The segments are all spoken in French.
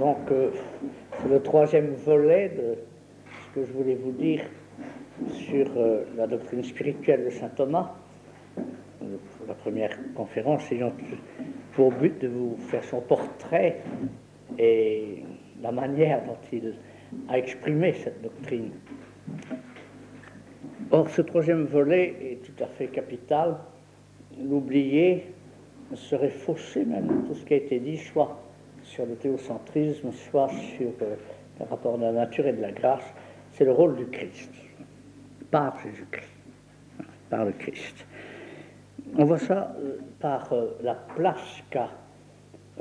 Donc, euh, c'est le troisième volet de ce que je voulais vous dire sur euh, la doctrine spirituelle de saint Thomas. La première conférence ayant pour but de vous faire son portrait et la manière dont il a exprimé cette doctrine. Or, ce troisième volet est tout à fait capital. L'oublier serait fausser même tout ce qui a été dit, soit sur le théocentrisme, soit sur euh, le rapport de la nature et de la grâce. C'est le rôle du Christ, par Jésus-Christ, par le Christ. On voit ça euh, par euh, la place qu'a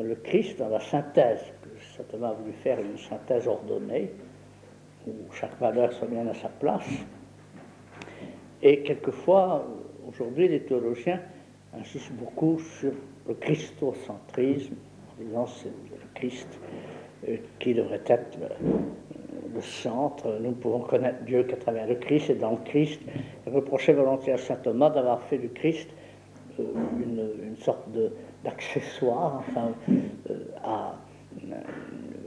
le Christ dans la synthèse, que Thomas a voulu faire une synthèse ordonnée, où chaque valeur soit bien à sa place. Et quelquefois, aujourd'hui, les théologiens insistent beaucoup sur le christocentrisme, en disant c'est le Christ euh, qui devrait être le centre. Nous ne pouvons connaître Dieu qu'à travers le Christ et dans le Christ. Il reprochait volontiers à saint Thomas d'avoir fait du Christ euh, une, sorte d'accessoire, enfin, euh, à,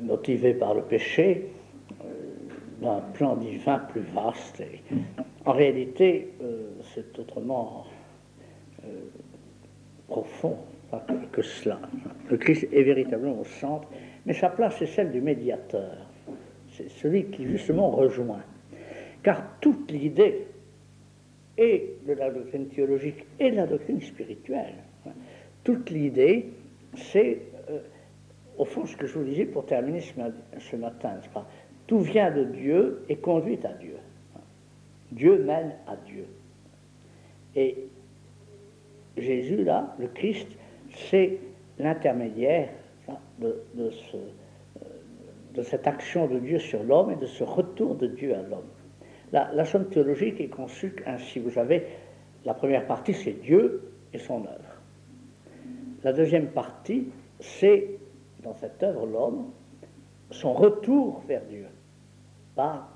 motivé par le péché, d'un plan divin plus vaste. En réalité, c'est autrement profond que cela. Le Christ est véritablement au centre, mais sa place est celle du médiateur. C'est celui qui justement rejoint. Car toute l'idée et de la doctrine théologique et de la doctrine spirituelle, toute l'idée, c'est euh, au fond ce que je vous disais pour terminer ce, matin, pas? Tout vient de Dieu et conduit à Dieu. Dieu mène à Dieu. Et Jésus, là, le Christ, c'est l'intermédiaire euh, de, cette action de Dieu sur l'homme et de ce retour de Dieu à l'homme. La, la somme théologique est conçue ainsi. Vous avez la première partie, c'est Dieu et son œuvre. La deuxième partie, c'est, dans cette œuvre, l'homme, son retour vers Dieu, par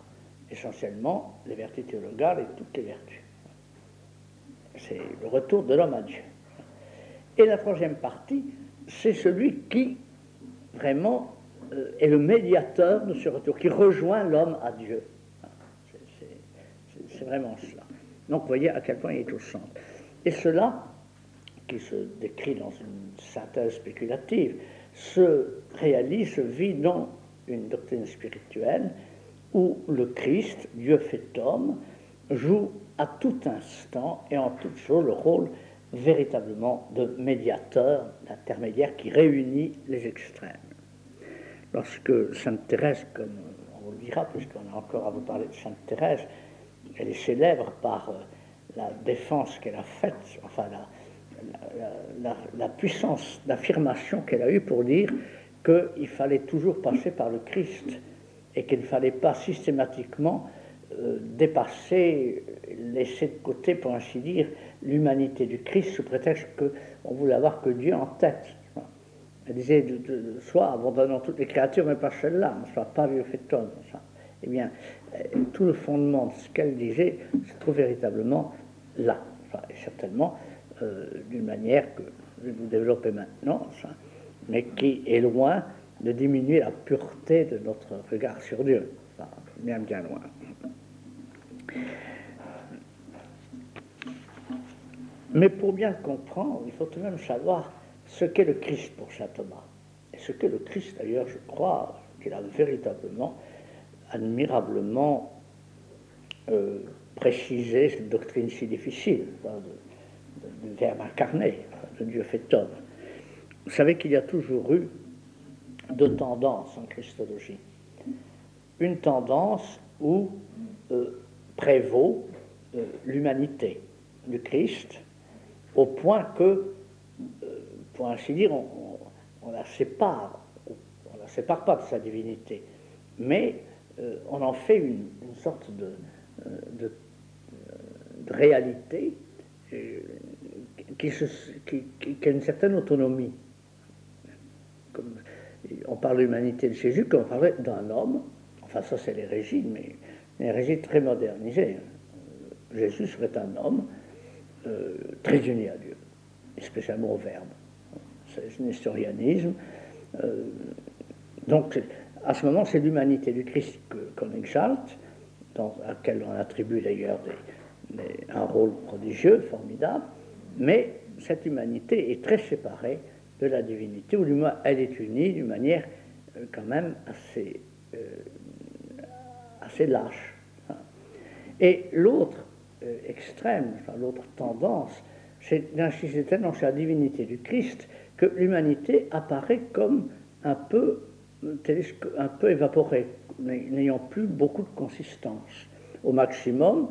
essentiellement les vertus théologales et toutes les vertus. C'est le retour de l'homme à Dieu. Et la troisième partie, c'est celui qui vraiment euh, est le médiateur de ce retour, qui rejoint l'homme à Dieu. C'est vraiment cela. Donc vous voyez à quel point il est au centre. Et cela, qui se décrit dans une synthèse spéculative, se réalise, se vit dans une doctrine spirituelle où le Christ, Dieu fait homme, joue à tout instant et en toute chose le rôle véritablement de médiateur, d'intermédiaire qui réunit les extrêmes. Lorsque Sainte Thérèse, comme on le dira, puisqu'on a encore à vous parler de Sainte Thérèse, elle est célèbre par euh, la défense qu'elle a faite, enfin la, la puissance d'affirmation qu'elle a eue pour dire qu'il fallait toujours passer par le Christ et qu'il ne fallait pas systématiquement dépasser, laisser de côté, pour ainsi dire, l'humanité du Christ sous prétexte qu'on voulait avoir que Dieu en tête. Elle disait, soit abandonnant toutes les créatures, mais pas celle-là, soit pas Dieu fait. Eh bien, euh, tout le fondement de ce qu'elle disait se trouve véritablement là, et certainement euh, d'une manière que je vais vous développer maintenant, mais qui est loin de diminuer la pureté de notre regard sur Dieu, bien bien loin. Mais pour bien comprendre, il faut tout de même savoir ce qu'est le Christ pour saint Thomas. Et ce qu'est le Christ, d'ailleurs, je crois qu'il a véritablement, admirablement euh, précisé cette doctrine si difficile, du Verbe incarné, de Dieu fait homme. Vous savez qu'il y a toujours eu deux tendances en Christologie. Une tendance où euh, prévaut euh, l'humanité du Christ, au point que, euh, pour ainsi dire, on, la sépare, on la sépare pas de sa divinité, mais euh, on en fait une, sorte de, réalité qui, a une certaine autonomie. On parle de l'humanité de Jésus comme on parlerait d'un homme, enfin ça c'est l'hérégie, mais une hérésie très modernisée. Jésus serait un homme euh, très uni à Dieu, spécialement au Verbe. C'est un historianisme. Euh, Donc, à ce moment, c'est l'humanité du Christ qu'on exalte, dans, à laquelle on attribue d'ailleurs un rôle prodigieux, formidable, mais cette humanité est très séparée de la divinité, ou du moins elle est unie d'une manière euh, quand même assez, assez lâche. Hein. Et l'autre euh, extrême, l'autre tendance, c'est tellement sur la divinité du Christ que l'humanité apparaît comme un peu, un peu évaporée, n'ayant plus beaucoup de consistance. Au maximum,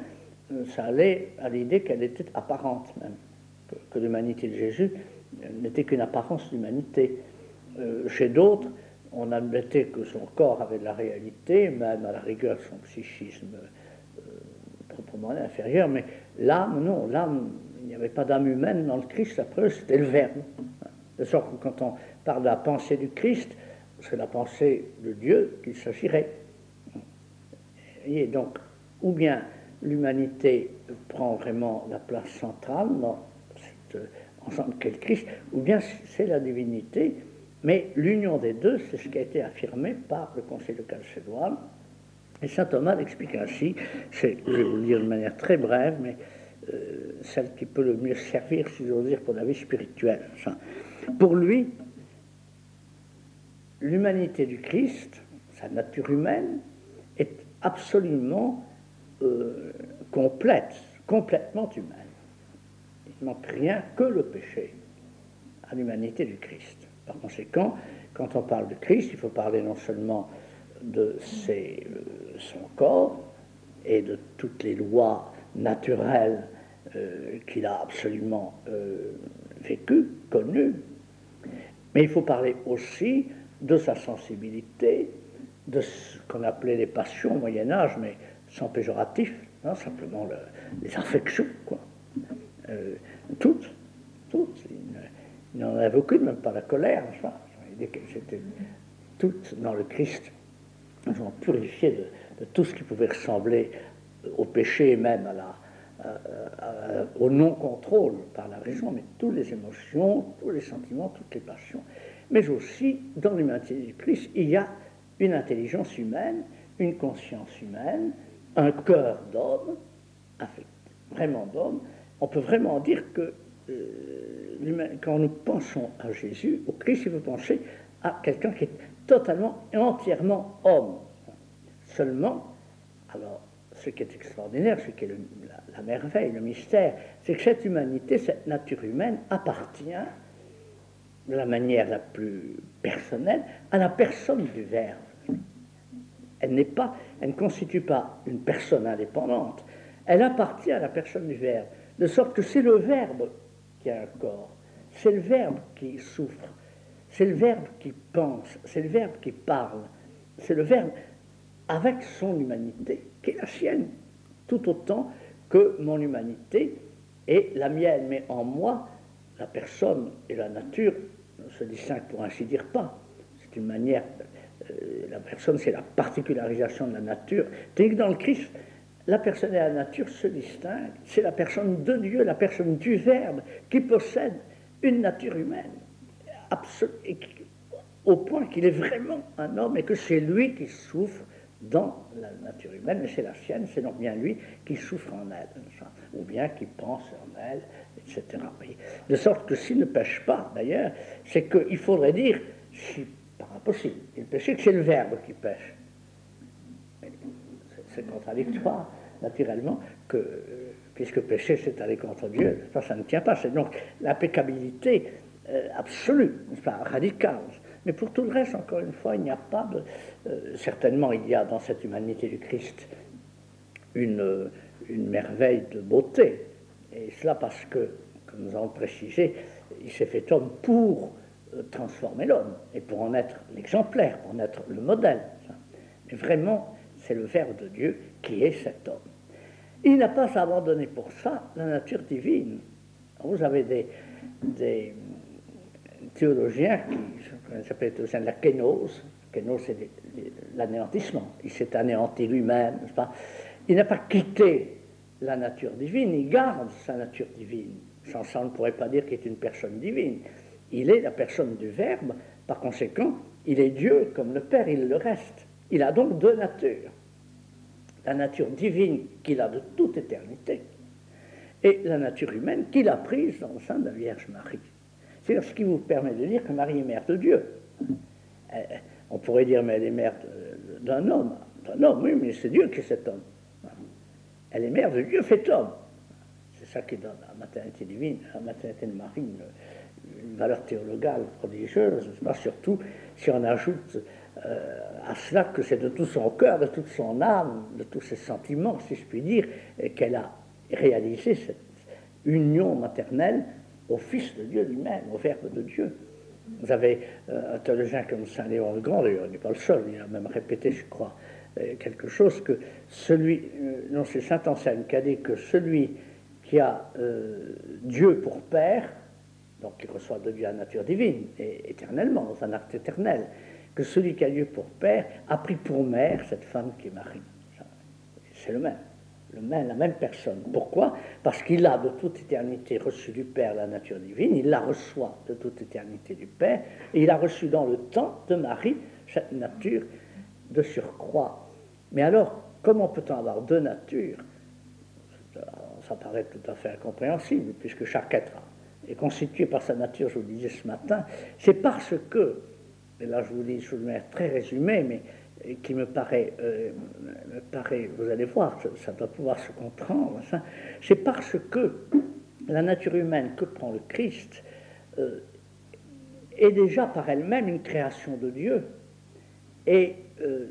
ça allait à l'idée qu'elle était apparente même, que l'humanité de Jésus n'était qu'une apparence d'humanité. Euh, chez d'autres, on admettait que son corps avait de la réalité, même à la rigueur son psychisme euh, proprement inférieur, mais l'âme, non, l'âme, il n'y avait pas d'âme humaine dans le Christ, après c'était le Verbe. De sorte que quand on parle de la pensée du Christ, c'est la pensée de Dieu qu'il s'agirait. Et donc, ou bien l'humanité prend vraiment la place centrale dans cette ensemble qu'est le Christ, ou bien c'est la divinité, mais l'union des deux, c'est ce qui a été affirmé par le Conseil de Chalcédoine. Et saint Thomas l'explique ainsi, je vais vous le dire de manière très brève, mais euh, celle qui peut le mieux servir, si j'ose dire, pour la vie spirituelle. Pour lui, l'humanité du Christ, sa nature humaine, est absolument euh, complète, complètement humaine il ne manque rien que le péché à l'humanité du Christ. Par conséquent, quand on parle de Christ, il faut parler non seulement de euh, son corps et de toutes les lois naturelles euh, qu'il a absolument euh, vécues, connues, mais il faut parler aussi de sa sensibilité, de ce qu'on appelait les passions au Moyen Âge, mais sans péjoratif, hein, simplement les affections. Toutes, toutes. Il n'en avait aucune, même pas la colère. Enfin, C'était toutes dans le Christ. Elles ont purifié de, tout ce qui pouvait ressembler au péché, même à la, au non-contrôle par la raison, mais toutes les émotions, tous les sentiments, toutes les passions. Mais aussi, dans l'humanité du Christ, il y a une intelligence humaine, une conscience humaine, un cœur d'homme, vraiment d'homme, on peut vraiment dire que quand nous pensons à Jésus, au Christ, il faut penser à quelqu'un qui est totalement et entièrement homme. Seulement, alors, ce qui est extraordinaire, ce qui est la, merveille, le mystère, c'est que cette humanité, cette nature humaine appartient de la manière la plus personnelle à la personne du Verbe. Elle n'est pas, elle ne constitue pas une personne indépendante. Elle appartient à la personne du Verbe. De sorte que c'est le Verbe a un corps, c'est le Verbe qui souffre, c'est le Verbe qui pense, c'est le Verbe qui parle, c'est le Verbe avec son humanité, qui est la sienne, tout autant que mon humanité est la mienne. Mais en moi, la personne et la nature ne se distinguent pour ainsi dire pas. C'est une manière, euh, la personne c'est la particularisation de la nature. Tandis que dans le Christ, la personne et la nature se distinguent. C'est la personne de Dieu, la personne du Verbe, qui possède une nature humaine, au point qu'il est vraiment un homme et que c'est lui qui souffre dans la nature humaine, mais c'est la sienne, c'est donc bien lui qui souffre en elle, ou bien qui pense en elle, etc. De sorte que s'il ne pêche pas, d'ailleurs, c'est qu'il faudrait dire, si pas impossible, il pêche, que c'est le Verbe qui pêche c'est contradictoire, naturellement, que, puisque péché, c'est aller contre Dieu, ça, ne tient pas. C'est donc l'impeccabilité euh, absolue, pas, radicale. Mais pour tout le reste, encore une fois, il n'y a pas de. Euh, certainement, il y a dans cette humanité du Christ une, une merveille de beauté. Et cela parce que, comme nous avons précisé, il s'est fait homme pour euh, transformer l'homme et pour en être l'exemplaire, pour en être le modèle. Mais vraiment, c'est le Verbe de Dieu qui est cet homme. Il n'a pas abandonné pour ça la nature divine. Vous avez des, théologiens qui s'appellent théologiens de la kénose. Kénose, c'est l'anéantissement. Il s'est anéanti lui-même, Il n'a pas quitté la nature divine, il garde sa nature divine. Sans ça, on ne pourrait pas dire qu'il est une personne divine. Il est la personne du Verbe, par conséquent, Il est Dieu comme le Père, il le reste. Il a donc deux natures. La nature divine qu'il a de toute éternité et la nature humaine qu'il a prise dans le sein de la Vierge Marie. C'est ce qui vous permet de dire que Marie est mère de Dieu. On pourrait dire, mais elle est mère d'un homme. D'un homme, oui, mais c'est Dieu qui est cet homme. Elle est mère de Dieu fait homme. C'est ça qui donne à la maternité divine, à la maternité de Marie, une, valeur théologale prodigieuse, surtout si on ajoute euh, à cela que c'est de tout son cœur, de toute son âme, de tous ses sentiments, si je puis dire, qu'elle a réalisé cette union maternelle au Fils de Dieu lui-même, au Verbe de Dieu. Vous avez euh, un théologien comme Saint Léon le Grand, d'ailleurs, il n'est pas le seul, il a même répété, je crois, euh, quelque chose que celui, non c'est Saint Anselme qui a dit que celui qui a Dieu pour Père, donc qui reçoit de Dieu la nature divine, et éternellement, dans un acte éternel, que celui qui a Dieu pour père a pris pour mère cette femme qui est Marie. C'est le même, le même, la même personne. Pourquoi? Parce qu'il a de toute éternité reçu du Père la nature divine, il la reçoit de toute éternité du Père, et il a reçu dans le temps de Marie cette nature de surcroît. Mais alors, comment peut-on avoir deux natures? Ça paraît tout à fait incompréhensible, puisque chaque être est constitué par sa nature, je vous le disais ce matin, c'est parce que et là je vous dis de manière très résumée, mais qui me paraît, euh, me paraît vous allez voir, ça, doit pouvoir se comprendre, c'est parce que la nature humaine que prend le Christ euh, est déjà par elle-même une création de Dieu et euh,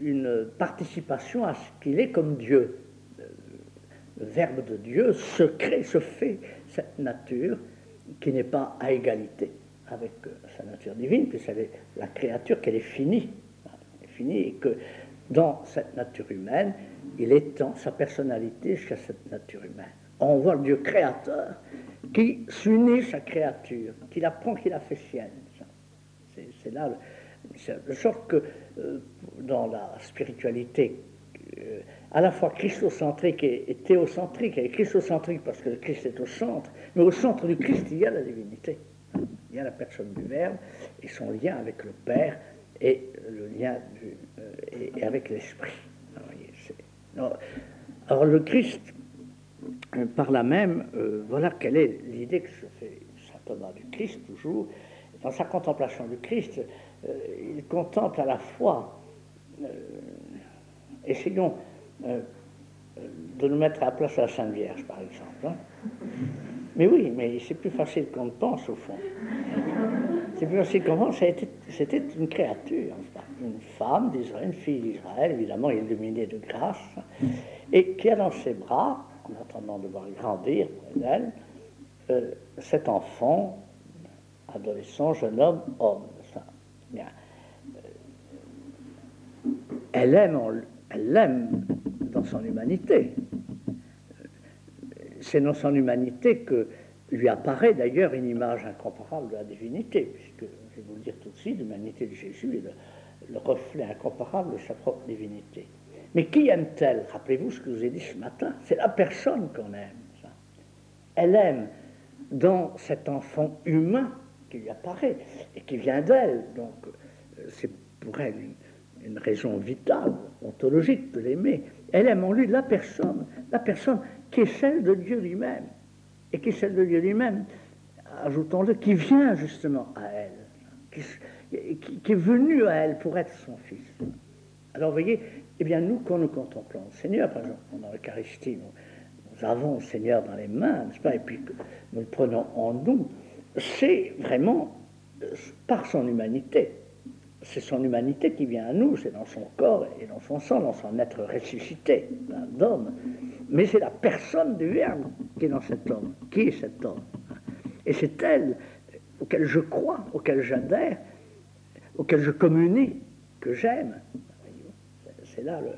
une participation à ce qu'il est comme Dieu. Le Verbe de Dieu se crée, se fait cette nature qui n'est pas à égalité avec euh, sa nature divine, puisqu'elle est la créature, qu'elle est finie. Finie et que dans cette nature humaine, il étend sa personnalité jusqu'à cette nature humaine. On voit le Dieu créateur qui s'unit sa créature, qui la prend, qui la fait sienne. C'est là, de sorte que euh, dans la spiritualité euh, à la fois christocentrique et, et théocentrique, est christocentrique parce que le Christ est au centre, mais au centre du Christ, il y a la divinité. Il y a la personne du Verbe et son lien avec le Père et le lien euh, et, avec l'Esprit. Alors, le Christ, euh, par là même, euh, voilà quelle est l'idée que se fait saint Thomas du Christ toujours. Dans sa contemplation du Christ, il contemple à la fois, essayons de nous mettre à la place de la Sainte Vierge, par exemple. Hein. Mais oui, mais c'est plus facile qu'on ne pense au fond. C'est plus facile qu'on pense. C'était une créature, une femme d'Israël, une fille d'Israël, évidemment illuminée de grâce, et qui a dans ses bras, en attendant de voir grandir près d'elle, euh, cet enfant, adolescent, jeune homme, homme. Euh, elle aime, elle l'aime dans son humanité c'est dans son humanité que lui apparaît d'ailleurs une image incomparable de la divinité, puisque, je vais vous le dire tout de suite, l'humanité de Jésus est le, reflet incomparable de sa propre divinité. Mais qui aime-t-elle? Rappelez-vous ce que je vous ai dit ce matin, c'est la personne qu'on aime. Elle aime dans cet enfant humain qui lui apparaît et qui vient d'elle. Donc euh, c'est pour elle une, une raison vitale, ontologique de l'aimer. Elle aime en lui la personne, la personne qui est celle de Dieu lui-même, et qui est celle de Dieu lui-même, ajoutons-le, qui vient justement à elle, qui, est venu à elle pour être son fils. Alors, voyez, eh bien, nous, quand nous contemplons le Seigneur, par exemple, dans l'Eucharistie, nous, nous, avons le Seigneur dans les mains, n'est-ce pas, et puis nous le prenons en nous, c'est vraiment euh, par son humanité. C'est son humanité qui vient à nous, c'est dans son corps et dans son sang, dans son être ressuscité d'homme mais c'est la personne du Verbe qui est dans cet homme. Qui est cet homme Et c'est elle auquel je crois, auquel j'adhère, auquel je communie, que j'aime. C'est là le.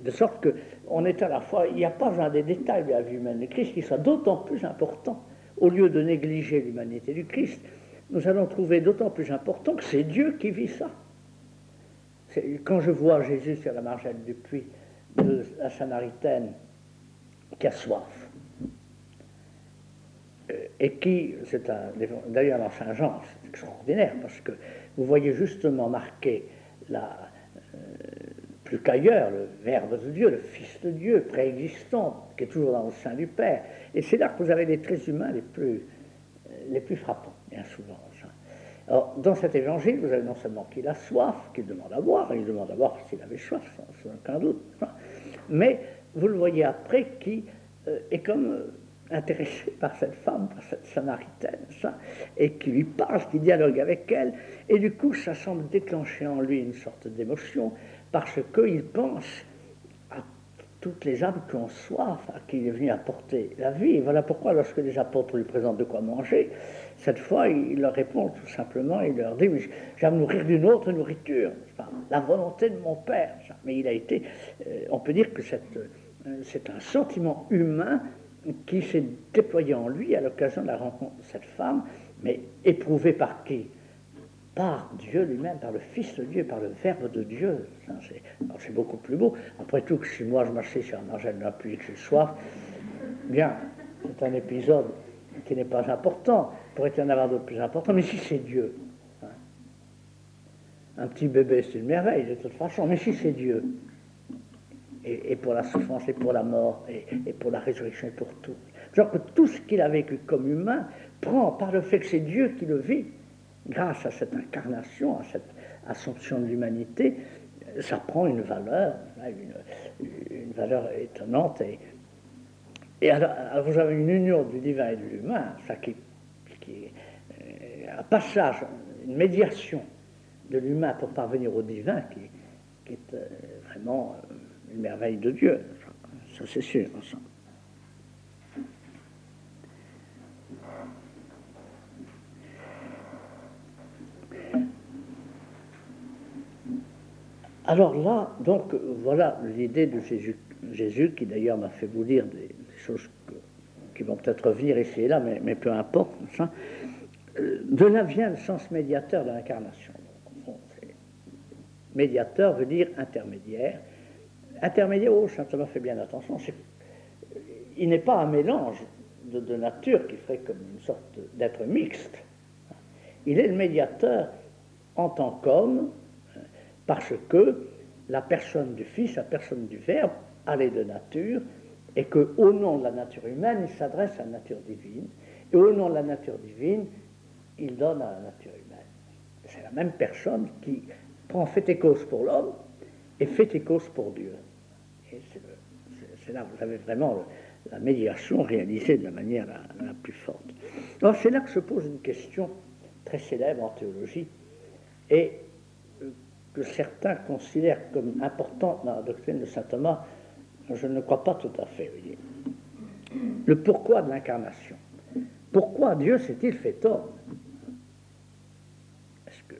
De sorte que on est à la fois, il n'y a pas un des détails de la vie humaine du Christ qui soit d'autant plus important. Au lieu de négliger l'humanité du Christ, nous allons trouver d'autant plus important que c'est Dieu qui vit ça. Quand je vois Jésus sur la margelle du puits, de la Samaritaine qui a soif. Euh, et qui, c'est d'ailleurs dans Saint Jean, c'est extraordinaire, parce que vous voyez justement marqué euh, plus qu'ailleurs le Verbe de Dieu, le Fils de Dieu, préexistant, qui est toujours dans le sein du Père. Et c'est là que vous avez les traits humains les plus, euh, les plus frappants, souvent. Alors, dans cet évangile, vous avez non seulement qu'il a soif, qu'il demande à boire, il demande à boire s'il avait soif, sans, aucun doute, mais vous le voyez après qui euh, est comme intéressé par cette femme, par cette samaritaine, ça, et qui lui parle, qui dialogue avec elle, et du coup, ça semble déclencher en lui une sorte d'émotion, parce qu'il pense à toutes les âmes qui ont soif, à qui il est venu apporter la vie. Voilà pourquoi, lorsque les apôtres lui présentent de quoi manger, cette fois, il leur répond tout simplement, il leur dit, j'ai à me nourrir d'une autre nourriture, la volonté de mon Père. Mais il a été, euh, on peut dire que euh, c'est un sentiment humain qui s'est déployé en lui à l'occasion de la rencontre de cette femme, mais éprouvé par qui? Par Dieu lui-même, par le Fils de Dieu, par le Verbe de Dieu. C'est beaucoup plus beau. Après tout, si moi je marchais sur un margelle d'un puits que j'ai soif, bien, c'est un épisode qui n'est pas important. Pourrait y en avoir d'autres plus importants, mais si c'est Dieu, hein. un petit bébé, c'est une merveille de toute façon, mais si c'est Dieu, et, pour la souffrance, et pour la mort, et, pour la résurrection, et pour tout. Genre que tout ce qu'il a vécu comme humain prend, par le fait que c'est Dieu qui le vit, grâce à cette incarnation, à cette assomption de l'humanité, ça prend une valeur, une, valeur étonnante. Et, et alors, vous avez une union du divin et de l'humain, ça qui, qui est euh, un passage, une médiation de l'humain pour parvenir au divin qui, est euh, vraiment euh, une merveille de Dieu, ça c'est sûr. Alors là, donc, voilà l'idée de Jésus, Jésus qui d'ailleurs m'a fait vous dire des, choses qui vont peut-être revenir ici et là, mais, peu importe. De là vient le sens médiateur de l'incarnation. médiateur veut dire intermédiaire, intermédiaire, oh, Saint Thomas fait bien attention, il n'est pas un mélange de, nature qui ferait comme une sorte d'être mixte. Il est le médiateur en tant qu'homme, parce que la personne du Fils, la personne du Verbe, a les deux et qu'au nom de la nature humaine, il s'adresse à la nature divine, et au nom de la nature divine, il donne à la nature humaine. C'est la même personne qui prend fait et cause pour l'homme et fait et cause pour Dieu c'est là vous avez vraiment la médiation réalisée de la manière la, plus forte. Alors c'est là que se pose une question très célèbre en théologie et euh, que certains considèrent comme importante dans la doctrine de saint Thomas, je ne crois pas tout à fait. Voyez. Le pourquoi de l'incarnation. Pourquoi Dieu s'est-il fait homme? Est-ce que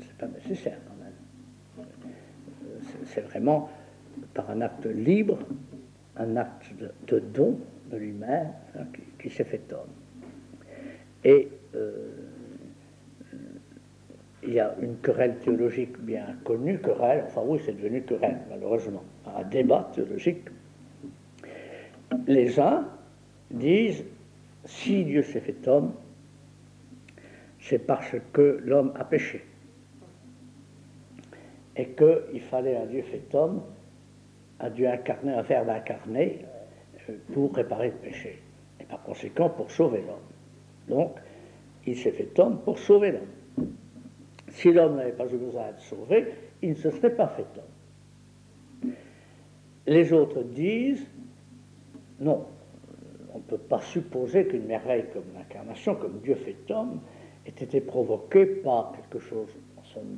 c'est pas nécessaire quand même? C'est vraiment par un acte libre un acte de, don de lui-même hein, qui, s'est fait homme. Et euh, il y a une querelle théologique bien connue, querelle, enfin oui, c'est devenu querelle, malheureusement, un débat théologique. Les uns disent, si Dieu s'est fait homme, c'est parce que l'homme a péché. Et qu'il fallait un Dieu fait homme a dû incarner un verbe incarné euh, pour réparer le péché, et par conséquent pour sauver l'homme. Donc, il s'est fait homme pour sauver l'homme. Si l'homme n'avait pas besoin d'être sauvé, il ne se serait pas fait homme. Les autres disent, non, on ne peut pas supposer qu'une merveille comme l'incarnation, comme Dieu fait homme, ait été provoquée par quelque chose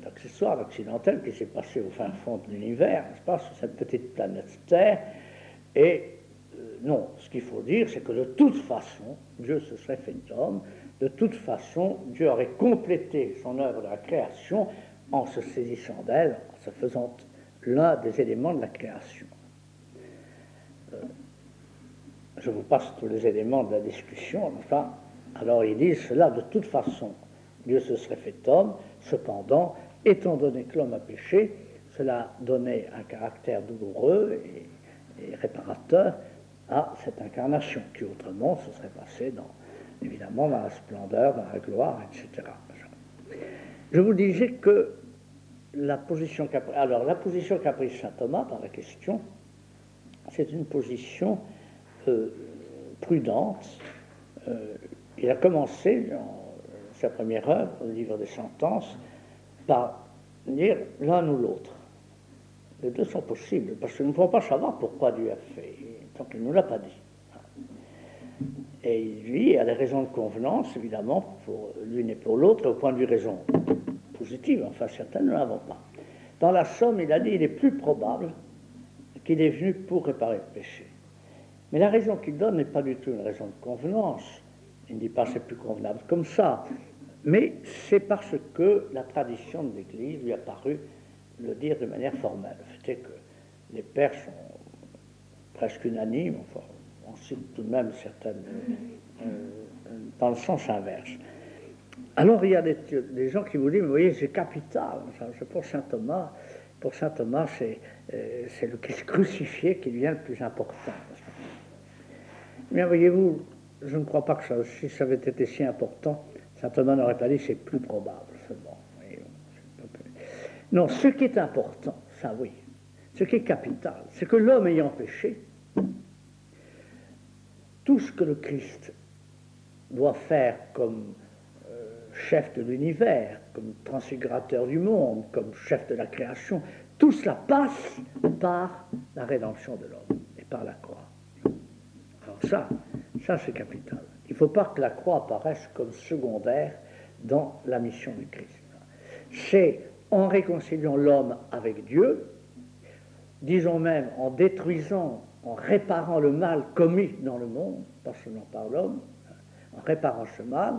d'accessoire accidentel qui s'est passé au fin fond de l'univers, n'est-ce pas, sur cette petite planète Terre. Et euh, non, ce qu'il faut dire, c'est que de toute façon, Dieu se serait fait homme, de toute façon, Dieu aurait complété son œuvre de la création en se saisissant d'elle, en se faisant l'un des éléments de la création. Euh, je vous passe tous les éléments de la discussion, enfin, alors ils disent cela de toute façon. Dieu se serait fait homme, cependant, étant donné que l'homme a péché, cela donnait un caractère douloureux et, réparateur à cette incarnation, qui autrement se serait passée dans évidemment dans la splendeur, dans la gloire, etc. Je vous disais que la position la position qu'a prise saint Thomas dans la question, c'est une position euh, prudente. Euh, il a commencé dans sa première œuvre, le livre des sentences, par dire l'un ou l'autre. Les deux sont possibles, parce que nous ne pouvons pas savoir pourquoi Dieu a fait, tant qu'il ne nous l'a pas dit. Et lui a des raisons de convenance, évidemment, pour l'une et pour l'autre, au point de vue raison positive, enfin certaines ne l'avons pas. Dans la somme, il a dit il est plus probable qu'il est venu pour réparer le péché. Mais la raison qu'il donne n'est pas du tout une raison de convenance. Il ne dit pas c'est plus convenable comme ça. Mais c'est parce que la tradition de l'Église lui a paru le dire de manière formelle. C'était que les pères sont presque unanimes, on cite tout de même certaines euh, dans le sens inverse. Alors il y a des, gens qui vous disent, vous voyez, c'est capital, c'est pour saint Thomas, pour saint Thomas, euh, c'est le Christ crucifié qui devient le plus important. Mais voyez-vous, je ne crois pas que ça, si ça avait été si important, saint Thomas n'aurait pas dit c'est plus probable seulement. Non, ce qui est important, ça oui, ce qui est capital, c'est que l'homme ayant péché, tout ce que le Christ doit faire comme chef de l'univers, comme transfigurateur du monde, comme chef de la création, tout cela passe par la rédemption de l'homme et par la croix. Alors ça, ça c'est capital. Il ne faut pas que la croix apparaisse comme secondaire dans la mission du Christ. C'est en réconciliant l'homme avec Dieu, disons même en détruisant en réparant le mal commis dans le monde, pas seulement par l'homme, en réparant ce mal,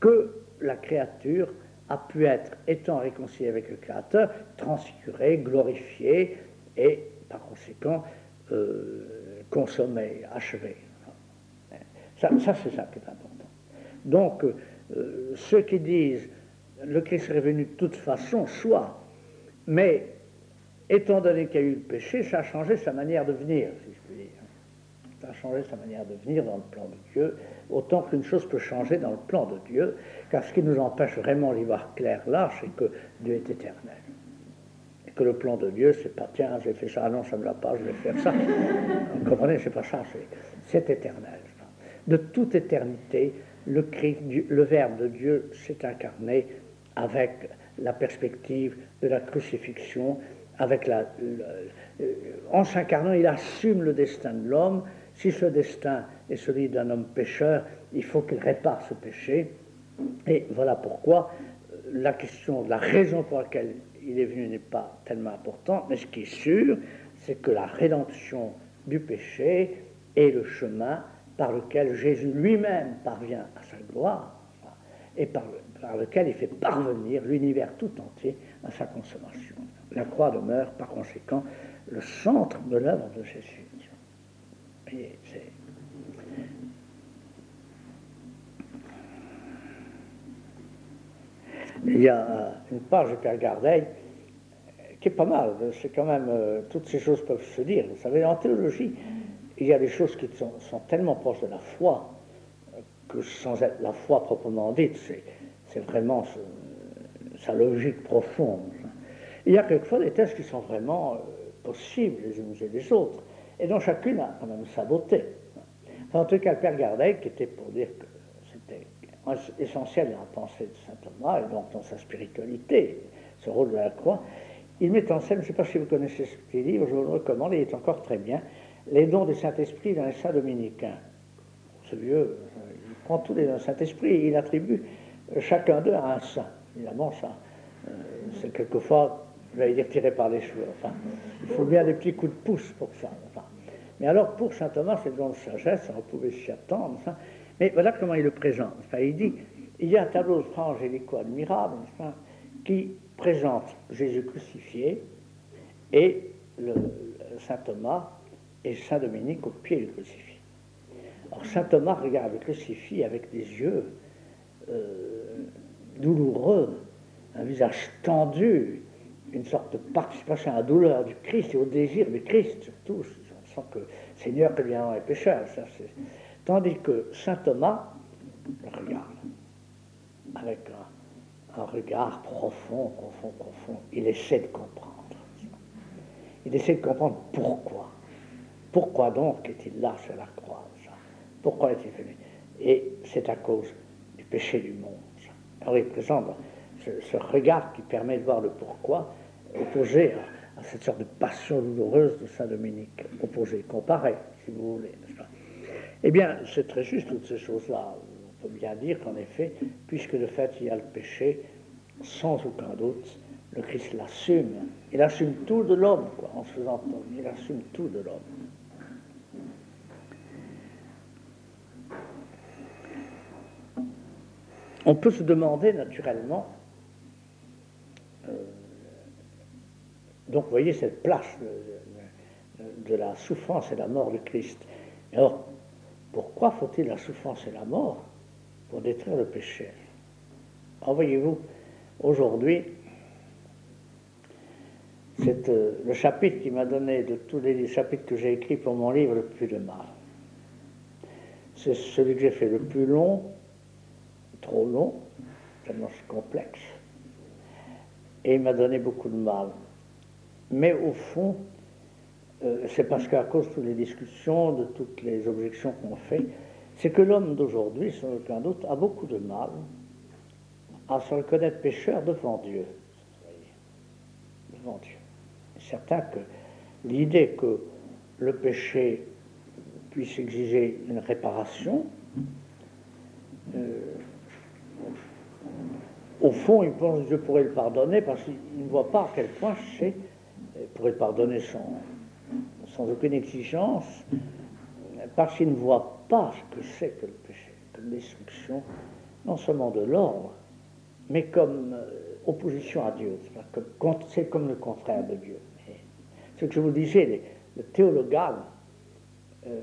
que la créature a pu être, étant réconciliée avec le Créateur, transfigurée, glorifiée et par conséquent euh, consommée, achevée. Ça, c'est ça qui est important. Donc, euh, ceux qui disent le Christ est revenu de toute façon, soit, mais étant donné qu'il y a eu le péché, ça a changé sa manière de venir, si je puis dire. Ça a changé sa manière de venir dans le plan de Dieu, autant qu'une chose peut changer dans le plan de Dieu, car ce qui nous empêche vraiment d'y voir clair là, c'est que Dieu est éternel. Et que le plan de Dieu, c'est pas tiens, j'ai fait ça, ah non, ça ne va pas, je vais faire ça. Vous comprenez, c'est pas ça, c'est éternel. De toute éternité, le, Christ, le Verbe de Dieu s'est incarné avec la perspective de la crucifixion avec la, euh, en s'incarnant, il assume le destin de l'homme. Si ce destin est celui d'un homme pécheur, il faut qu'il répare ce péché. Et voilà pourquoi euh, la question la raison pour laquelle il est venu n'est pas tellement importante, mais ce qui est sûr, c'est que la rédemption du péché est le chemin par lequel Jésus lui-même parvient à sa gloire et par, par lequel il fait parvenir l'univers tout entier à sa consommation. La croix demeure par conséquent le centre de l'œuvre de Jésus. Il y a une page Gardeil qui est pas mal. C'est quand même, euh, toutes ces choses peuvent se dire. Vous savez, en théologie, il y a des choses qui sont, tellement proches de la foi euh, que sans être la foi proprement dite, c'est vraiment sa logique profonde. Il y a quelquefois des thèses qui sont vraiment euh, possibles les unes et les autres, et dont chacune a quand même sa beauté. en tout cas, le Père Gardel, qui était pour dire que essentiel dans la pensée de saint Thomas, et donc dans sa spiritualité, ce rôle de la croix, il met en scène, je ne sais pas si vous connaissez ce petit livre, je vous le recommande, il est encore très bien, Les dons du Saint-Esprit dans les saints dominicains. Ce vieux, euh, il prend tous les dons du Saint-Esprit et il attribue chacun d'eux à un saint. Évidemment, ça, euh, c'est quelquefois j'allais dire tiré par les cheveux. Enfin, il faut bien des petits coups de pouce pour ça. Enfin. Mais alors, pour saint Thomas, c'est le don de sagesse, on pouvait s'y attendre. Enfin. Mais voilà comment il le présente. Il dit il y a un tableau angélico admirable enfin, qui présente Jésus crucifié et saint Thomas et saint Dominique au pied du crucifix. Alors, saint Thomas regarde le crucifix avec des yeux euh, douloureux, un visage tendu, une sorte de participation à la douleur du Christ et au désir du Christ, surtout. On sent que Seigneur, que bien est pécheur. Ça, Tandis que saint Thomas regarde avec un, regard profond, profond, profond. Il essaie de comprendre. Il essaie de comprendre pourquoi. Pourquoi donc est-il là sur la croix Pourquoi est-il venu? Et c'est à cause du péché du monde. Alors il présente ce, regard qui permet de voir le pourquoi opposé à, cette sorte de passion douloureuse de Saint Dominique, opposé, comparé, si vous voulez. Eh bien, c'est très juste toutes ces choses-là. On peut bien dire qu'en effet, puisque de fait il y a le péché, sans aucun doute, le Christ l'assume. Il assume tout de l'homme, en se faisant homme. Il assume tout de l'homme. On peut se demander naturellement, euh, donc vous voyez cette place de, la souffrance et la mort du Christ. Alors, pourquoi faut-il la souffrance et la mort pour détruire le péché? Alors voyez-vous, aujourd'hui, c'est euh, le chapitre qui m'a donné de tous les chapitres que j'ai écrits pour mon livre le plus de mal. C'est celui que j'ai fait le plus long, trop long, tellement complexe. Et il m'a donné beaucoup de mal. Mais au fond, euh, c'est parce qu'à cause de toutes les discussions, de toutes les objections qu'on fait, c'est que l'homme d'aujourd'hui, sans aucun doute, a beaucoup de mal à se reconnaître pécheur devant Dieu. Devant Dieu. C'est certain que l'idée que le péché puisse exiger une réparation, euh, au fond, il pense que Dieu pourrait le pardonner parce qu'il ne voit pas à quel point c'est, pourrait le pardonner sans, sans aucune exigence, parce qu'il ne voit pas ce que c'est que le péché, comme destruction, non seulement de l'ordre, mais comme euh, opposition à Dieu. C'est comme le contraire de Dieu. Ce que je vous disais, le théologal, euh,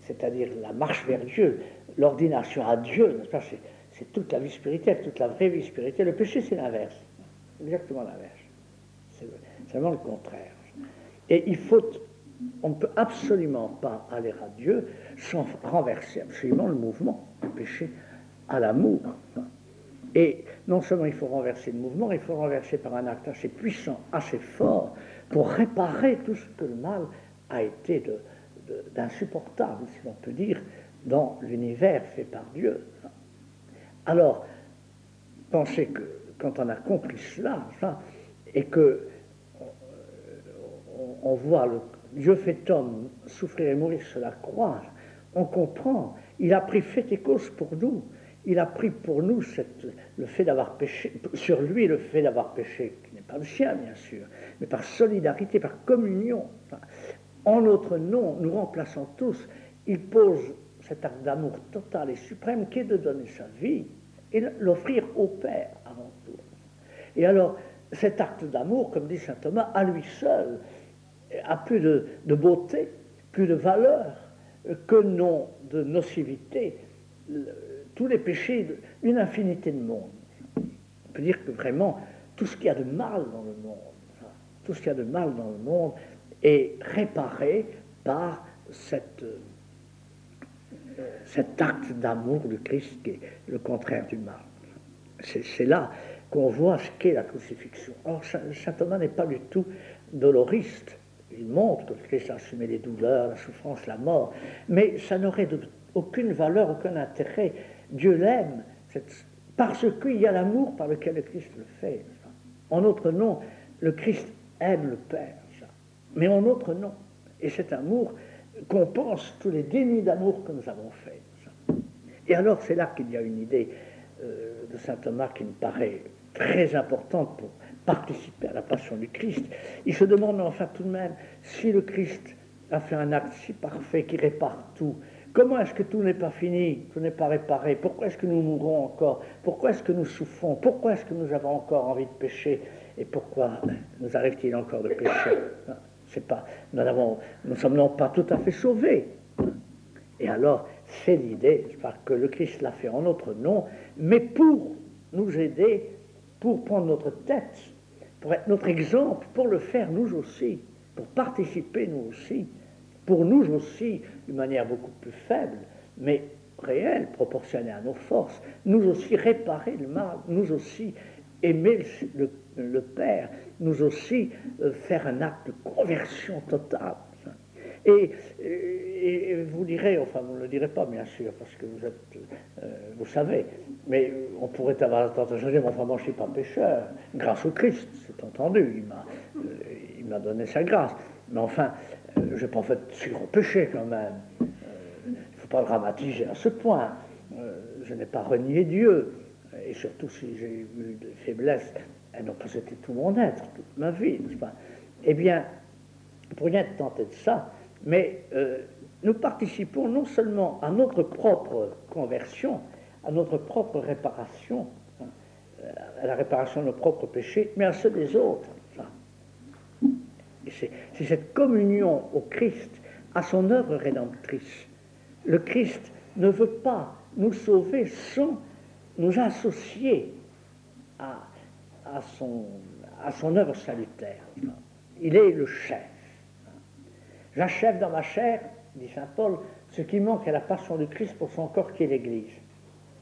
c'est-à-dire la marche vers Dieu, l'ordination à Dieu, c'est toute la vie spirituelle, toute la vraie vie spirituelle. Le péché, c'est l'inverse, exactement l'inverse. C'est vraiment le contraire. Et il faut, on ne peut absolument pas aller à Dieu sans renverser absolument le mouvement du péché à l'amour. Et non seulement il faut renverser le mouvement, il faut renverser par un acte assez puissant, assez fort, pour réparer tout ce que le mal a été d'insupportable, si l'on peut dire, dans l'univers fait par Dieu. Alors, pensez que quand on a compris cela, et que on voit le Dieu fait homme souffrir et mourir sur la croix, on comprend. Il a pris fait et cause pour nous. Il a pris pour nous le fait d'avoir péché, sur lui le fait d'avoir péché, qui n'est pas le sien bien sûr, mais par solidarité, par communion. en notre nom, nous remplaçant tous, il pose cet acte d'amour total et suprême qui est de donner sa vie et l'offrir au Père avant tout. Et alors, cet acte d'amour, comme dit saint Thomas, à lui seul, a plus de, beauté, plus de valeur que non de nocivité. Tous les péchés, une infinité de monde. On peut dire que vraiment, tout ce qu'il y a de mal dans le monde, tout ce qu'il y a de mal dans le monde est réparé par cet acte d'amour du Christ qui est le contraire du mal. C'est là qu'on voit ce qu'est la crucifixion. Or, saint Thomas n'est pas du tout doloriste. Il montre que le Christ a assumé les douleurs, la souffrance, la mort, mais ça n'aurait aucune valeur, aucun intérêt. Dieu l'aime parce qu'il y a l'amour par lequel le Christ le fait. En notre nom, le Christ aime le Père, mais en notre nom. Et cet amour compense tous les dénis d'amour que nous avons faits. Et alors, c'est là qu'il y a une idée euh, de saint Thomas qui me paraît très importante pour participer à la passion du Christ, il se demande enfin tout de même si le Christ a fait un acte si parfait qui répare tout. Comment est-ce que tout n'est pas fini, tout n'est pas réparé? Pourquoi est-ce que nous mourons encore? Pourquoi est-ce que nous souffrons? Pourquoi est-ce que nous avons encore envie de pécher? Et pourquoi nous arrive-t-il encore de pécher? C'est pas, nous, avons, nous sommes non pas tout à fait sauvés. Et alors, c'est l'idée que le Christ l'a fait en notre nom, mais pour nous aider, pour prendre notre tête pour être notre exemple, pour le faire nous aussi, pour participer nous aussi, pour nous aussi d'une manière beaucoup plus faible, mais réel, proportionné à nos forces, nous aussi réparer le mal, nous aussi aimer le, Père, nous aussi euh, faire un acte de conversion totale. Et, vous direz, enfin vous ne le direz pas bien sûr, parce que vous êtes, euh, vous savez, mais on pourrait avoir la tentation de dire, enfin moi je ne suis pas pécheur, grâce au Christ, c'est entendu, il m'a, euh, donné sa grâce. Mais enfin, je n'ai pas fait sur péché quand même. Il ne faut pas dramatiser à ce point. je n'ai pas renié Dieu et surtout si j'ai eu des faiblesses, elles n'ont pas été tout mon être, toute ma vie, n'est-ce pas? Eh bien, pour rien tenter de ça, mais euh, nous participons non seulement à notre propre conversion, à notre propre réparation, hein, à la réparation de nos propres péchés, mais à ceux des autres. C'est cette communion au Christ, à son œuvre rédemptrice. Le Christ ne veut pas nous sauver sans nous associer à, à, son, à son œuvre salutaire. Il est le chef. J'achève dans ma chair, dit saint Paul, ce qui manque à la passion du Christ pour son corps qui est l'Église.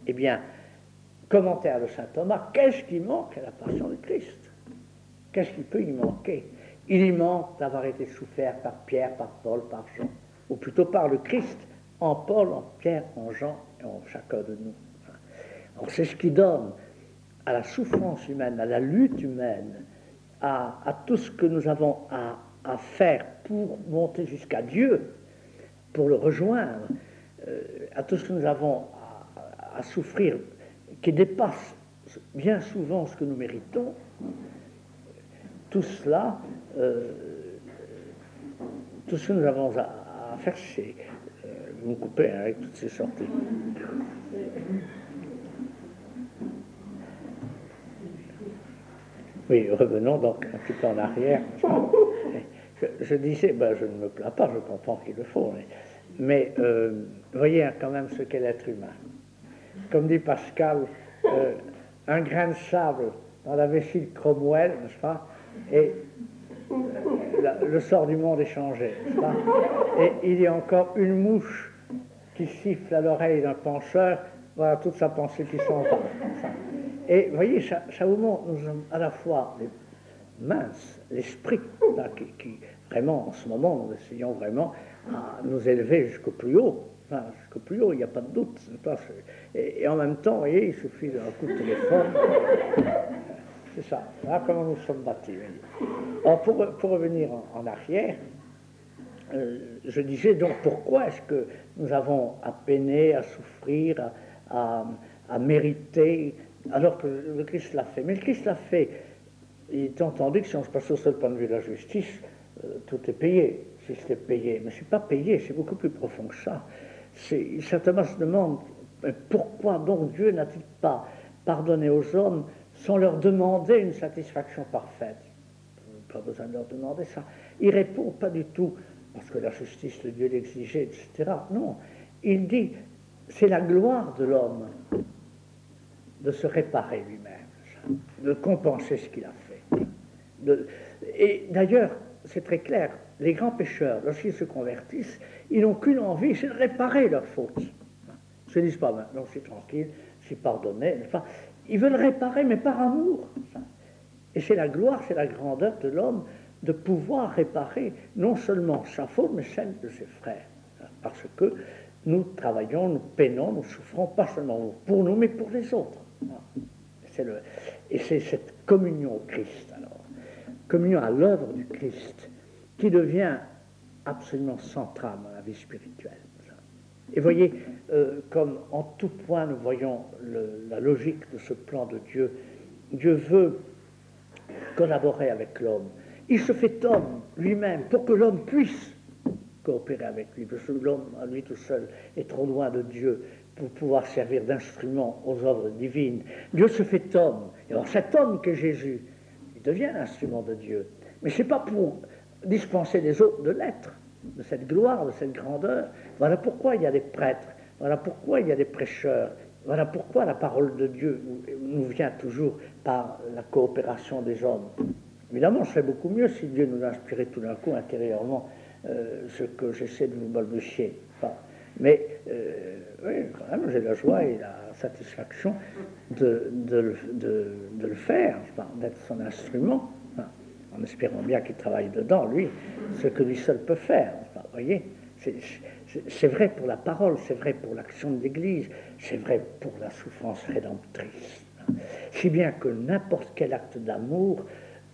Eh bien, commentaire de saint Thomas, qu'est-ce qui manque à la passion du Christ? Qu'est-ce qui peut y manquer? Il y manque d'avoir été souffert par Pierre, par Paul, par Jean, ou plutôt par le Christ, en Paul, en Pierre, en Jean et en chacun de nous. C'est ce qui donne à la souffrance humaine, à la lutte humaine, à, tout ce que nous avons à, faire pour monter jusqu'à Dieu, pour le rejoindre, euh, à tout ce que nous avons à, souffrir, qui dépasse bien souvent ce que nous méritons, tout cela, euh, tout ce que nous avons à, faire, c'est euh, coupez hein, avec toutes ces sorties. Oui, revenons donc un petit peu en arrière. Je, disais, ben, je ne me plains pas, je comprends qu'il le faut, mais, euh, voyez quand même ce qu'est l'être humain. Comme dit Pascal, euh, un grain de sable dans la vessie de Cromwell, n'est-ce pas Et le sort du monde est changé, n'est-ce pas Et il y a encore une mouche qui siffle à l'oreille d'un penseur, voilà toute sa pensée qui s'en va. Et voyez, ça, vous montre, nous sommes à la fois les minces, l'esprit, qui, vraiment, en ce moment, nous essayons vraiment à nous élever jusqu'au plus haut. Enfin, jusqu'au plus haut, il n'y a pas de doute. Et, en même temps, vous voyez, il suffit d'un coup de téléphone. C'est ça. Voilà comment nous sommes bâtis. Alors, pour, pour revenir en, arrière, euh, je disais donc pourquoi est-ce que nous avons à peiner, à souffrir, à, à mériter alors que le Christ l'a fait? Mais le Christ l'a fait. Il est entendu que si on se passe au seul point de vue de la justice, tout est payé, si c'est payé. Mais ce n'est pas payé, c'est beaucoup plus profond que ça. Certainement se demande pourquoi donc Dieu n'a-t-il pas pardonné aux hommes sans leur demander une satisfaction parfaite? Pas besoin de leur demander ça. Il répond pas du tout parce que la justice de Dieu l'exigeait, etc. Non, il dit c'est la gloire de l'homme de se réparer lui-même, de compenser ce qu'il a fait. et d'ailleurs, c'est très clair, les grands pécheurs, lorsqu'ils se convertissent, ils n'ont qu'une envie, c'est de réparer leurs fautes. Ils ne se disent pas maintenant, c'est tranquille, c'est pardonné. Enfin, ils veulent réparer, mais par amour. Et c'est la gloire, c'est la grandeur de l'homme de pouvoir réparer non seulement sa faute, mais celle de ses frères. Parce que nous travaillons, nous peinons, nous souffrons, pas seulement pour nous, mais pour les autres. Et c'est cette communion au Christ, communion à l'œuvre du Christ, qui devient absolument centrale dans la vie spirituelle. Et voyez, euh, comme en tout point nous voyons la logique de ce plan de Dieu, Dieu veut collaborer avec l'homme. Il se fait homme lui-même pour que l'homme puisse coopérer avec lui, parce que l'homme, à lui tout seul, est trop loin de Dieu pour pouvoir servir d'instrument aux œuvres divines. Dieu se fait homme. Et alors cet homme que Jésus, il devient l'instrument de Dieu. Mais ce n'est pas pour dispenser les autres de l'être, de cette gloire, de cette grandeur. Voilà pourquoi il y a des prêtres, voilà pourquoi il y a des prêcheurs, voilà pourquoi la parole de Dieu nous vient toujours par la coopération des hommes. Évidemment, ce serait beaucoup mieux si Dieu nous inspirait tout d'un coup intérieurement euh, ce que j'essaie de vous balbutier. Mais euh, quand même, j'ai la joie et la satisfaction de, de, le faire, d'être son instrument, en espérant bien qu'il travaille dedans, lui, ce que lui seul peut faire. Vous voyez c'est vrai pour la parole, c'est vrai pour l'action de l'Église, c'est vrai pour la souffrance rédemptrice. Si bien que n'importe quel acte d'amour,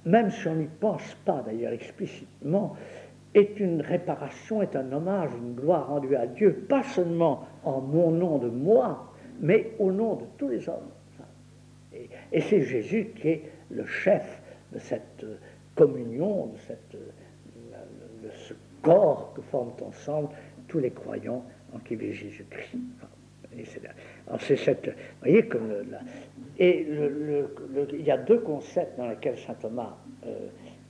même si on n'y pense pas d'ailleurs explicitement, est une réparation, est un hommage, une gloire rendue à Dieu, pas seulement en mon nom de moi, mais au nom de tous les hommes. Et, c'est Jésus qui est le chef de cette communion, de, cette, de ce corps que forment ensemble tous les croyants en qui vit Jésus-Christ. C'est cette, vous voyez comme et il y a deux concepts dans lesquels saint Thomas euh,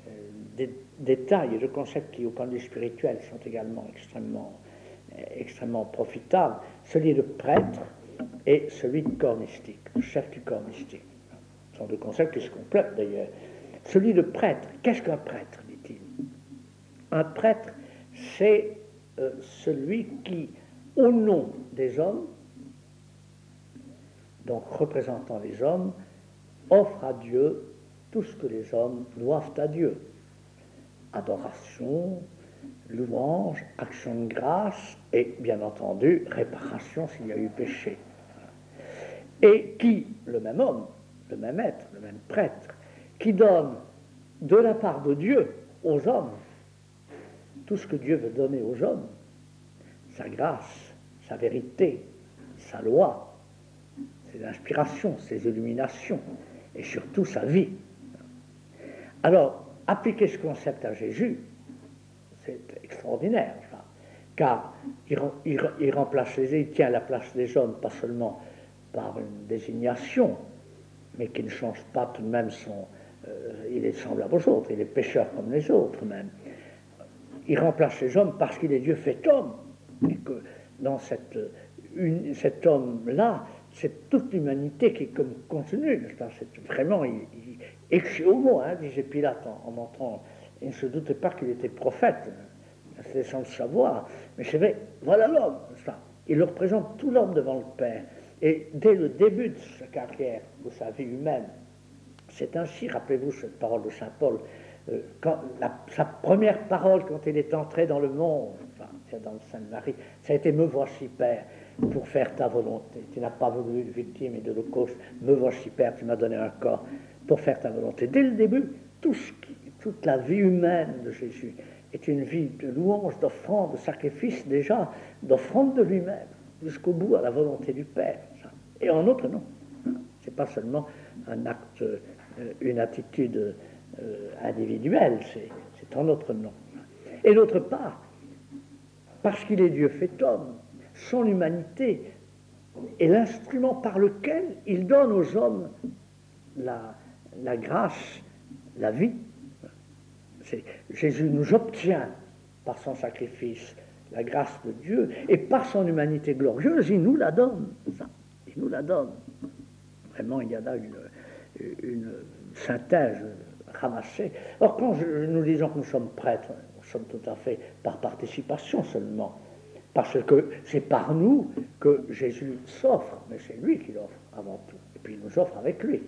euh, détaille, deux concepts qui au point de vue spirituel sont également extrêmement, extrêmement profitables, celui de prêtre et celui de corps mystique, le chef du corps mystique. Ce sont deux concepts qui se complètent d'ailleurs. Celui de prêtre, qu'est-ce qu'un prêtre, dit-il? Un prêtre, c'est euh, celui qui, au nom des hommes, donc représentant les hommes, offre à Dieu tout ce que les hommes doivent à Dieu. Adoration, louange, action de grâce et bien entendu réparation s'il y a eu péché. Et qui, le même homme, le même être, le même prêtre, qui donne de la part de Dieu aux hommes tout ce que Dieu veut donner aux hommes, sa grâce, sa vérité, sa loi, ses inspirations, ses illuminations, et surtout sa vie. Alors, appliquer ce concept à Jésus, c'est extraordinaire, car il, remplace les, il tient la place des hommes, pas seulement par une désignation, mais qui ne change pas tout de même son... Euh, il est semblable aux autres, il est pécheur comme les autres même il remplace les hommes parce qu'il est Dieu fait homme. Et que dans cette, cet homme-là, c'est toute l'humanité qui contenue. C'est vraiment, il, au mot, hein, disait Pilate en, montrant. Il ne se doutait pas qu'il était prophète, c'est sans le savoir. Mais c'est vrai, voilà l'homme. Il représente tout l'homme devant le Père. Et dès le début de sa carrière, de sa vie humaine, c'est ainsi, rappelez-vous cette parole de Saint Paul, euh, sa première parole quand il est entré dans le monde, enfin, dans le Sainte-Marie, ça a été Me voici, Père, pour faire ta volonté. Tu n'as pas voulu de victime et de l'Holocauste. Me voici, Père, tu m'as donné un corps pour faire ta volonté. Dès le début, toute la vie humaine de Jésus est une vie de louange, d'offrande, de sacrifice déjà, d'offrande de lui-même, jusqu'au bout à la volonté du Père. Et en outre, non. C'est pas seulement un acte, euh, une attitude euh, individuel, c'est en notre nom. Et d'autre part, parce qu'il est Dieu fait homme, son humanité est l'instrument par lequel il donne aux hommes la, la grâce, la vie. Jésus nous obtient par son sacrifice la grâce de Dieu et par son humanité glorieuse, il nous la donne. il nous la donne. Vraiment, il y a là une, synthèse ramasser. Or, quand nous disons que nous sommes prêtres, nous sommes tout à fait par participation seulement, parce que c'est par nous que Jésus s'offre, mais c'est lui qui l'offre avant tout, et puis il nous offre avec lui.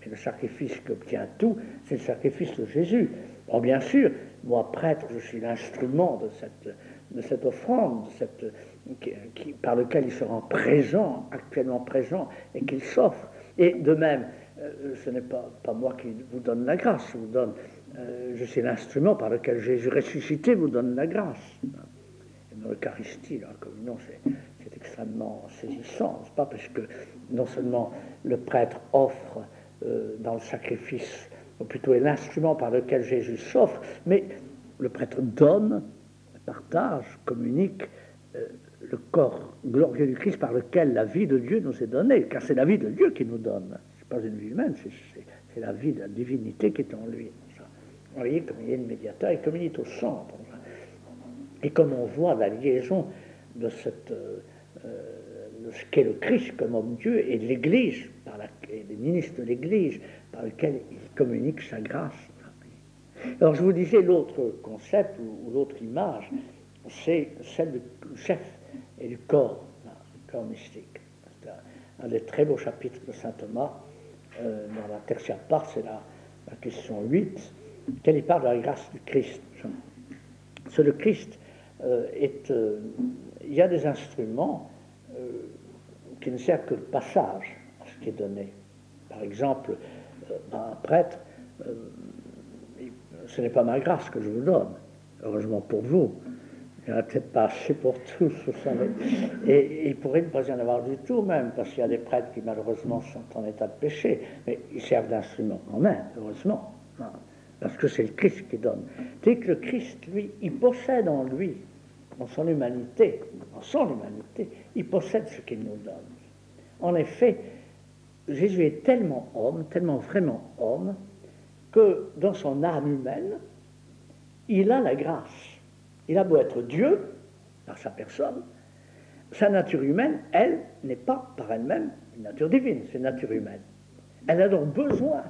Mais le sacrifice qui obtient tout, c'est le sacrifice de Jésus. Or, bien sûr, moi, prêtre, je suis l'instrument de cette, de cette offrande, par lequel il se rend présent, actuellement présent, et qu'il s'offre. Et de même, euh, ce n'est pas, moi qui vous donne la grâce, euh, je suis l'instrument par lequel Jésus ressuscité vous donne la grâce. L'Eucharistie, la communion, c'est extrêmement saisissant, pas? Parce que non seulement le prêtre offre dans le sacrifice, ou plutôt est l'instrument par lequel Jésus s'offre, mais le prêtre donne, partage, communique le corps glorieux du Christ par lequel la vie de Dieu nous est donnée, car c'est la vie de Dieu qui nous donne pas une vie humaine, c'est la vie de la divinité qui est en lui. Vous voyez, comme il est le médiateur il est au centre. Et comme on voit la liaison de, euh, de ce qu'est le Christ comme homme-dieu et l'Église, par et les ministres de l'Église, par lequel il communique sa grâce. Alors je vous disais, l'autre concept ou, l'autre image, c'est celle du chef et du corps, le corps mystique. Un, des très beaux chapitres de saint Thomas. Euh, dans la tertiaire part, c'est la, question 8, qu'elle y parle de la grâce du Christ. C'est le Christ euh, est. Euh, il y a des instruments qui ne servent que le passage qui est donné. Par exemple, un prêtre, ce n'est pas ma grâce que je vous donne, heureusement pour vous, il n'y en a peut-être pas assez pour tous. Et il pourrait ne pas y en avoir du tout même, parce qu'il y a des prêtres qui malheureusement sont en état de péché, mais ils servent d'instrument quand même, heureusement. Parce que c'est le Christ qui donne. Dès que le Christ, lui, il possède en lui, en son humanité, en son humanité, il possède ce qu'il nous donne. En effet, Jésus est tellement homme, tellement vraiment homme, que dans son âme humaine, il a la grâce il a beau être Dieu, par sa personne, sa nature humaine, elle, n'est pas par elle-même une nature divine, c'est une nature humaine. Elle a donc besoin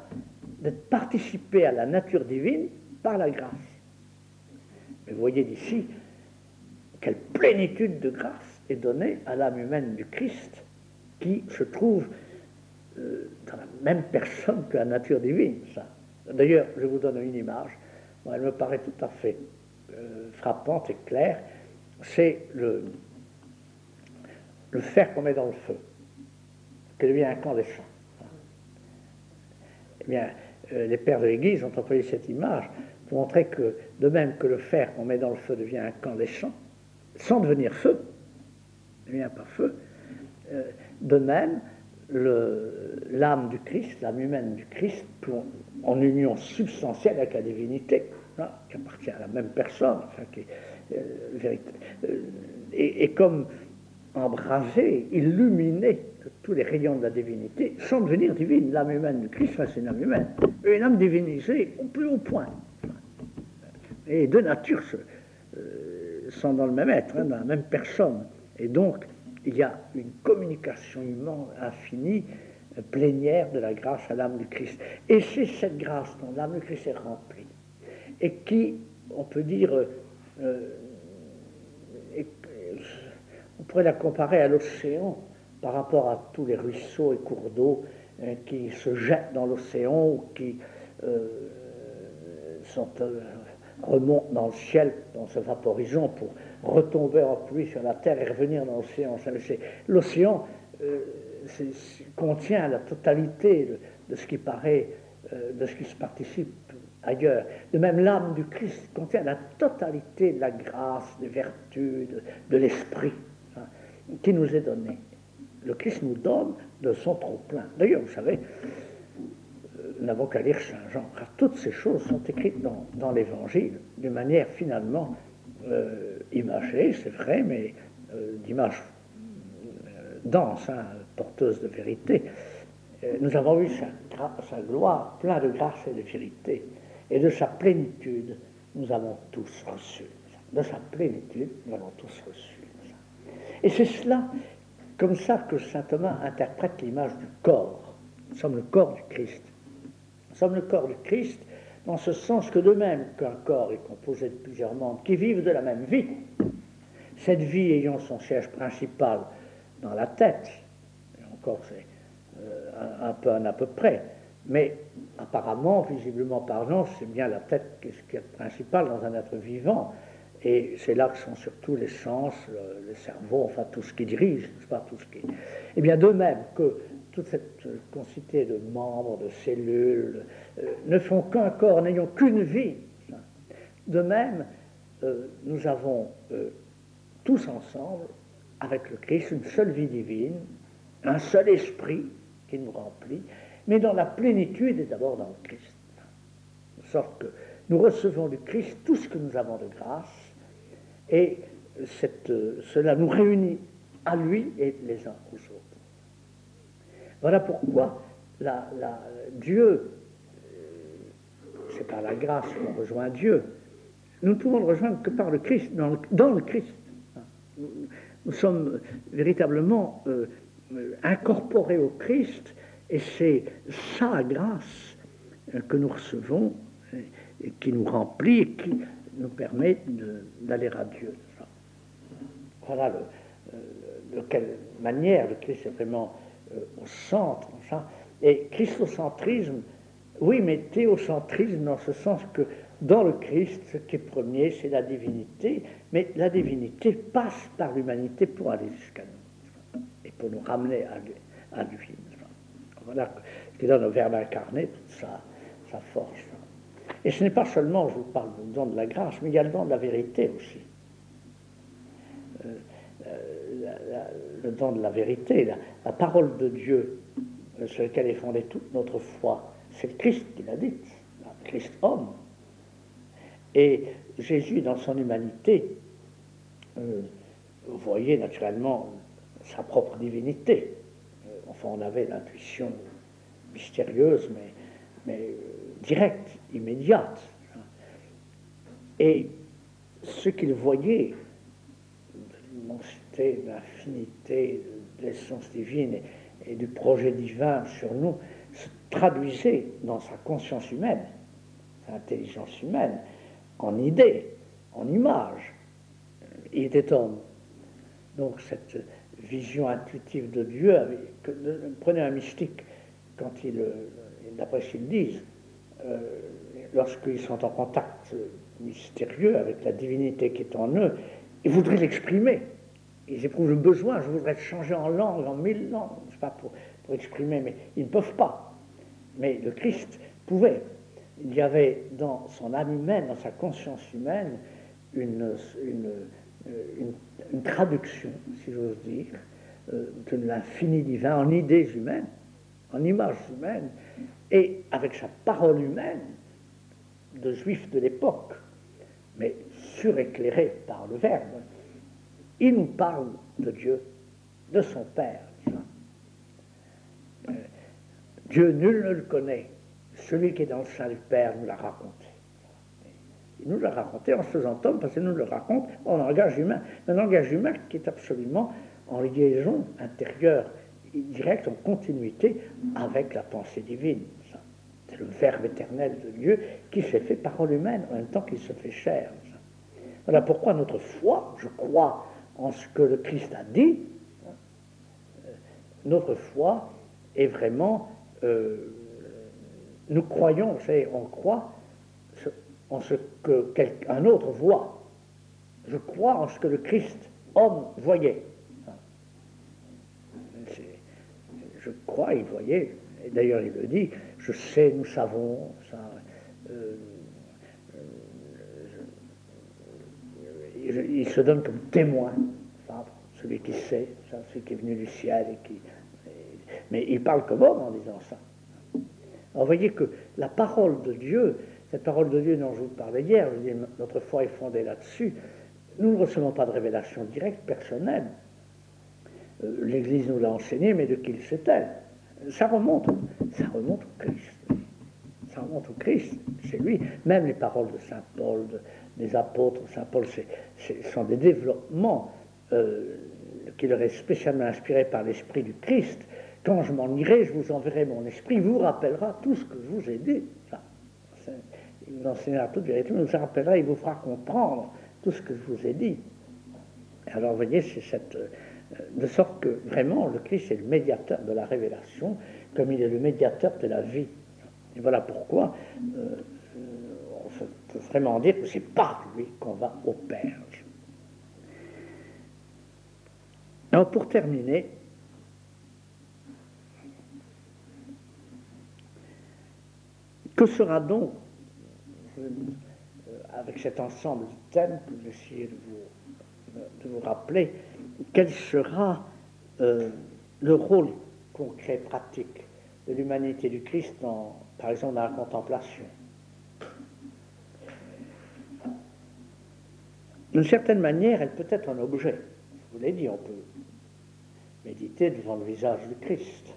de participer à la nature divine par la grâce. Mais vous voyez d'ici quelle plénitude de grâce est donnée à l'âme humaine du Christ qui se trouve euh, dans la même personne que la nature divine. D'ailleurs, je vous donne une image, elle me paraît tout à fait euh, frappante et claire, c'est le, fer qu'on met dans le feu, qui devient incandescent. Eh bien, euh, les pères de l'Église ont employé cette image pour montrer que, de même que le fer qu'on met dans le feu devient incandescent, sans devenir feu, devient pas feu, de même, l'âme du Christ, l'âme humaine du Christ, en union substantielle avec la divinité, qui appartient à la même personne, enfin, qui, euh, euh, et, comme embrasé, illuminé de tous les rayons de la divinité, sans devenir divine. L'âme humaine du Christ, c'est une âme humaine, une âme divinisée au plus haut point. Et deux natures euh, sont dans le même être, hein, dans la même personne. Et donc, il y a une communication humaine infinie, plénière de la grâce à l'âme du Christ. Et c'est cette grâce dont l'âme du Christ est remplie et qui, on peut dire, euh, on pourrait la comparer à l'océan par rapport à tous les ruisseaux et cours d'eau hein, qui se jettent dans l'océan ou qui euh, euh, remontent dans le ciel en se vaporisant pour retomber en pluie sur la terre et revenir dans l'océan. L'océan contient la totalité de, ce qui paraît, de ce qui se participe ailleurs. De même, l'âme du Christ contient la totalité de la grâce, des vertus, de, l'esprit hein, qui nous est donné. Le Christ nous donne de son trop-plein. D'ailleurs, vous savez, euh, nous n'avons qu'à lire Saint Jean, car toutes ces choses sont écrites dans, dans l'Évangile d'une manière finalement euh, imagée, c'est vrai, mais euh, d'image dense, hein, porteuse de vérité. nous avons vu sa, sa gloire, plein de grâce et de vérité et de sa plénitude, nous avons tous reçu. De sa plénitude, nous avons tous reçu. Et c'est cela, comme ça, que saint Thomas interprète l'image du corps. Nous sommes le corps du Christ. Nous sommes le corps du Christ dans ce sens que de même qu'un corps est composé de plusieurs membres qui vivent de la même vie, cette vie ayant son siège principal dans la tête, et encore c'est euh, un, peu un à peu près, mais apparemment, visiblement parlant, c'est bien la tête qui est, est principal dans un être vivant. Et c'est là que sont surtout les sens, le, cerveau, enfin tout ce qui dirige, pas tout ce qui. Eh bien, de même que toute cette quantité de membres, de cellules, euh, ne font qu'un corps, n'ayant qu'une vie. De même, euh, nous avons euh, tous ensemble, avec le Christ, une seule vie divine, un seul esprit qui nous remplit, mais dans la plénitude et d'abord dans le Christ. De sorte que nous recevons du Christ tout ce que nous avons de grâce, et cette, cela nous réunit à lui et les uns aux autres. Voilà pourquoi Dieu, euh, c'est par la grâce qu'on rejoint Dieu, nous ne pouvons le rejoindre que par le Christ, dans le, Christ. Nous, sommes véritablement euh, incorporés au Christ et c'est sa grâce que nous recevons et qui nous remplit et qui nous permet d'aller à Dieu. Voilà de quelle manière le Christ est vraiment au centre. Et christocentrisme, oui, mais théocentrisme dans ce sens que dans le Christ, ce qui est premier, c'est la divinité, mais la divinité passe par l'humanité pour aller jusqu'à nous et pour nous ramener à lui. Voilà ce qui donne au Verbe incarné toute sa, sa force. Et ce n'est pas seulement, je vous parle du don de la grâce, mais il y a le don de la vérité aussi. Euh, euh, le don de la vérité, la, parole de Dieu euh, sur laquelle est fondée toute notre foi, c'est Christ qui l'a dit, le Christ homme. Et Jésus, dans son humanité, vous voyez naturellement sa propre divinité. enfin, on avait l'intuition mystérieuse, mais, mais directe, immédiate. Et ce qu'il voyait, l'infinité de l'essence divine et, du projet divin sur nous, se traduisait dans sa conscience humaine, sa intelligence humaine, en idées, en images. Il était homme. Donc cette vision intuitive de Dieu, prenez un mystique quand il, d'après ce qu'ils disent, euh, lorsqu'ils sont en contact mystérieux avec la divinité qui est en eux, ils voudraient l'exprimer. Ils éprouvent le besoin, je voudrais changer en langue, en mille langues, pas, pour, pour exprimer, mais ils ne peuvent pas. Mais le Christ pouvait. Il y avait dans son âme humaine, dans sa conscience humaine, une, une, une, traduction, si j'ose dire, euh, de l'infini divin en idées humaines, en images humaines, et avec sa parole humaine de juif de l'époque, mais suréclairé par le Verbe, il nous parle de Dieu, de son Père. Euh, Dieu, nul ne le connaît. Celui qui est dans le sein du Père nous l'a raconté. Il nous l'a raconté en se faisant homme, parce qu'il nous le raconte en langage humain. Un langage humain qui est absolument en liaison intérieure, directe, en continuité avec la pensée divine. C'est le Verbe éternel de Dieu qui s'est fait parole humaine en même temps qu'il se fait chair. Voilà pourquoi notre foi, je crois en ce que le Christ a dit, notre foi est vraiment, euh, nous croyons, savez, on croit en ce que quelqu'un autre voit. Je crois en ce que le Christ, homme, voyait. Je crois, il voyait, d'ailleurs il le dit, je sais, nous savons, euh, il, se donne comme témoin, celui qui sait, celui qui est venu du ciel, et qui, mais il parle comme homme en disant ça. Alors vous voyez que la parole de Dieu, cette parole de Dieu dont je vous parlais hier, je dis, notre foi est fondée là-dessus, nous ne recevons pas de révélation directe, personnelle. Euh, L'Église nous l'a enseigné, mais de qui c'est-elle ça remonte, ça remonte au Christ. Ça remonte au Christ, c'est lui. Même les paroles de Saint Paul, des apôtres, Saint Paul, ce sont des développements euh, qui leur est spécialement inspirés par l'Esprit du Christ. Quand je m'en irai, je vous enverrai mon esprit, il vous rappellera tout ce que je vous ai dit. il vous enseignera toute vérité, il vous rappellera, il vous fera comprendre tout ce que je vous ai dit. Alors, vous voyez, c'est cette de sorte que vraiment le Christ est le médiateur de la révélation, comme il est le médiateur de la vie. Et voilà pourquoi euh, peut vraiment dire que c'est par lui qu'on va au Père. Alors pour terminer, que sera donc, euh, avec cet ensemble de thèmes que j'essayais de vous, de vous rappeler, quel sera euh, le rôle concret, pratique de l'humanité du Christ, dans, par exemple dans la contemplation? D'une certaine manière, elle peut être un objet. Je vous l'ai dit, on peut méditer devant le visage du Christ,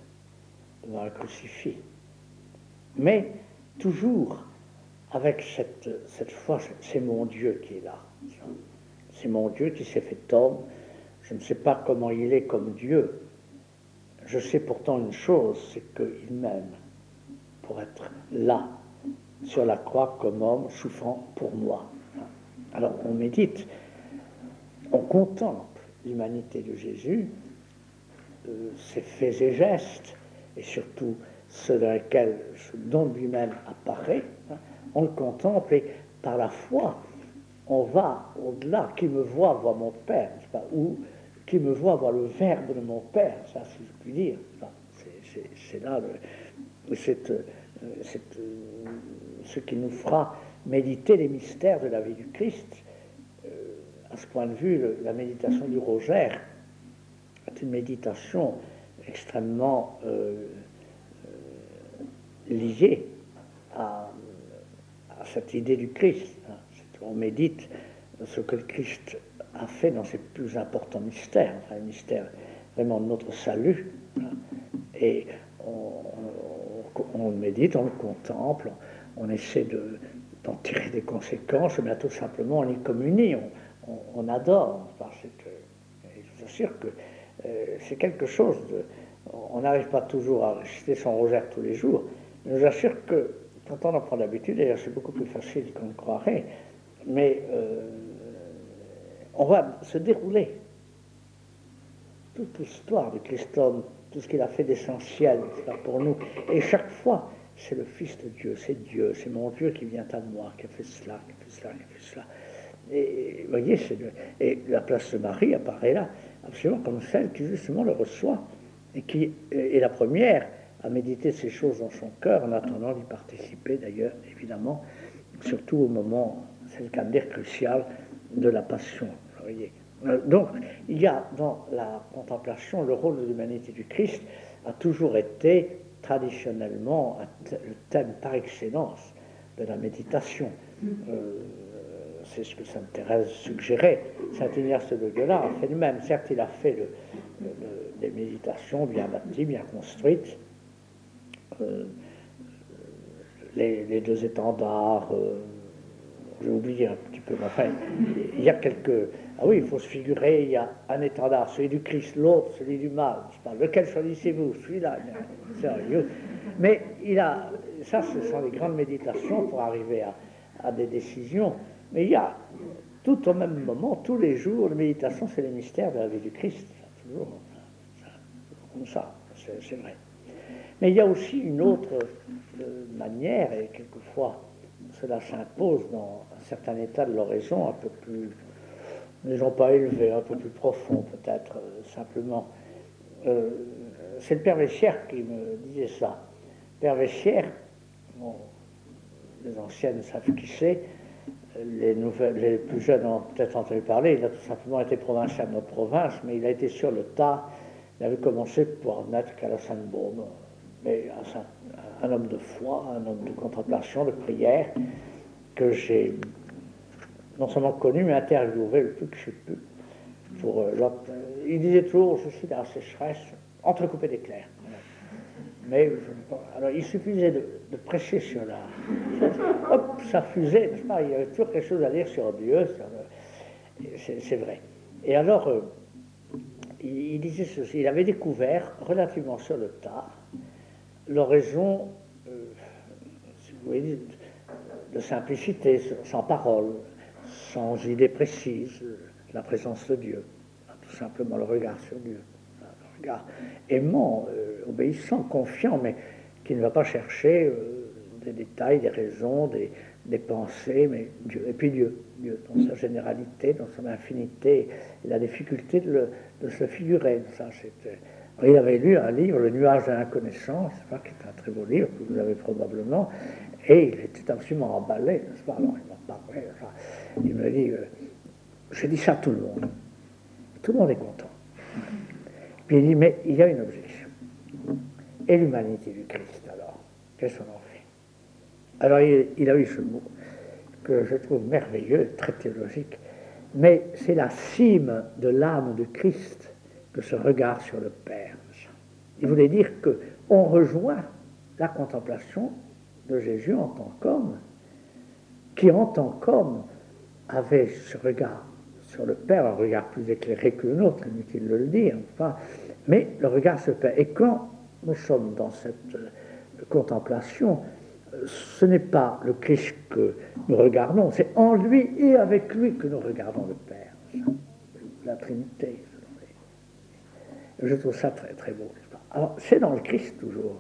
devant un crucifix. Mais toujours avec cette, cette foi, c'est mon Dieu qui est là. C'est mon Dieu qui s'est fait homme, je ne sais pas comment il est comme Dieu. Je sais pourtant une chose, c'est qu'il m'aime pour être là, sur la croix comme homme, souffrant pour moi. Alors on médite, on contemple, l'humanité de Jésus, euh, ses faits et gestes, et surtout ceux dans lesquels ce don lui-même apparaît, hein, on le contemple et par la foi, on va au-delà. Qui me voit, voit mon Père, pas ou qui me voit, voit le Verbe de mon Père, ça, si je puis dire. c'est là le, ce qui nous fera méditer les mystères de la vie du Christ. Euh, à ce point de vue, la méditation du rosaire est une méditation extrêmement euh, euh, liée à, cette idée du Christ. Hein. On médite ce que le Christ a fait dans ses plus importants mystères, enfin, mystère vraiment de notre salut. Hein. Et on, le médite, on le contemple, on, essaie d'en tirer des conséquences, mais tout simplement on y communie, on, adore. Parce que, je vous assure que euh, c'est quelque chose de. On n'arrive pas toujours à réciter son rosaire tous les jours, mais je vous assure que quand on en prend l'habitude, d'ailleurs c'est beaucoup plus facile qu'on ne croirait, mais euh, on va se dérouler toute l'histoire de Christophe, tout ce qu'il a fait d'essentiel pour nous. Et chaque fois, c'est le Fils de Dieu, c'est Dieu, c'est mon Dieu qui vient à moi, qui a fait cela, qui a fait cela, qui a fait cela. Et et la place de Marie apparaît là, absolument comme celle qui justement le reçoit, et qui est la première à méditer ces choses dans son cœur, en attendant d'y participer d'ailleurs, évidemment, surtout au moment, c'est le dire, crucial de la passion. Euh, donc, il y a dans la contemplation, le rôle de l'humanité du Christ a toujours été traditionnellement le thème par excellence de la méditation. Euh, c'est ce que Sainte Thérèse suggérait. Saint Ignace de Loyola a fait le même. Certes, il a fait des méditations bien bâties, bien construites. Euh, les, deux étendards, j'ai oublié un petit peu, mais enfin, il y a quelques. Ah oui, il faut se figurer, il y a un étendard, celui du Christ, l'autre, celui du mal. Lequel choisissez-vous? Celui-là, sérieux. Mais il a. Ça, ce sont les grandes méditations pour arriver à, des décisions. Mais il y a tout au même moment, tous les jours, la méditation, c'est les mystères de la vie du Christ. Toujours, comme ça, c'est vrai. Mais il y a aussi une autre euh, manière, et quelquefois cela s'impose dans un certain état de l'oraison un peu plus, disons pas élevé, un peu plus profond peut-être, euh, simplement. Euh, c'est le Père Véchière qui me disait ça. Père Véchière, les anciennes savent qui c'est, les, les plus jeunes ont peut-être entendu parler, il a tout simplement été provincial de notre province, mais il a été sur le tas, il avait commencé pour n'être qu'à la Sainte-Baume, mais un homme de foi, un homme de contemplation, de prière, que j'ai non seulement connu, mais interviewé le plus que j'ai pu. Euh, il disait toujours, je suis dans la sécheresse, entrecoupé d'éclairs. Mais alors, il suffisait de, prêcher sur. Hop, ça fusait, pas? Il y avait toujours quelque chose à dire sur Dieu, c'est vrai. Et alors, euh, il, disait ceci il avait découvert relativement sur le tard l'oraison, euh, si vous voyez, de simplicité, sans parole, sans idée précise, la présence de Dieu, tout simplement le regard sur Dieu, le regard aimant, euh, obéissant, confiant, mais qui ne va pas chercher euh, des détails, des raisons, des, pensées, mais Dieu. Et puis Dieu, Dieu, dans sa généralité, dans son infinité, il a difficulté de, se figurer. Il avait lu un livre, Le nuage de l'inconnaissance, qui est un très beau livre, que vous avez probablement, et il était absolument emballé, n'est-ce pas? Alors il m'a parlé, il me dit, euh, j'ai dit ça à tout le monde. Tout le monde est content. Puis il dit, mais il y a une objection. Et l'humanité du Christ, alors? Qu'est-ce qu'on en fait? Alors il, a eu ce mot que je trouve merveilleux, très théologique, mais c'est la cime de l'âme de Christ que ce regard sur le Père. Il voulait dire qu'on rejoint la contemplation de Jésus en tant qu'homme, qui en tant qu'homme avait ce regard sur le Père, un regard plus éclairé que le nôtre, inutile de le dire, enfin, mais le regard le Père. Et quand nous sommes dans cette euh, contemplation, ce n'est pas le Christ que nous regardons, c'est en lui et avec lui que nous regardons le Père. La Trinité, Je trouve ça très très beau. Alors, c'est dans le Christ toujours,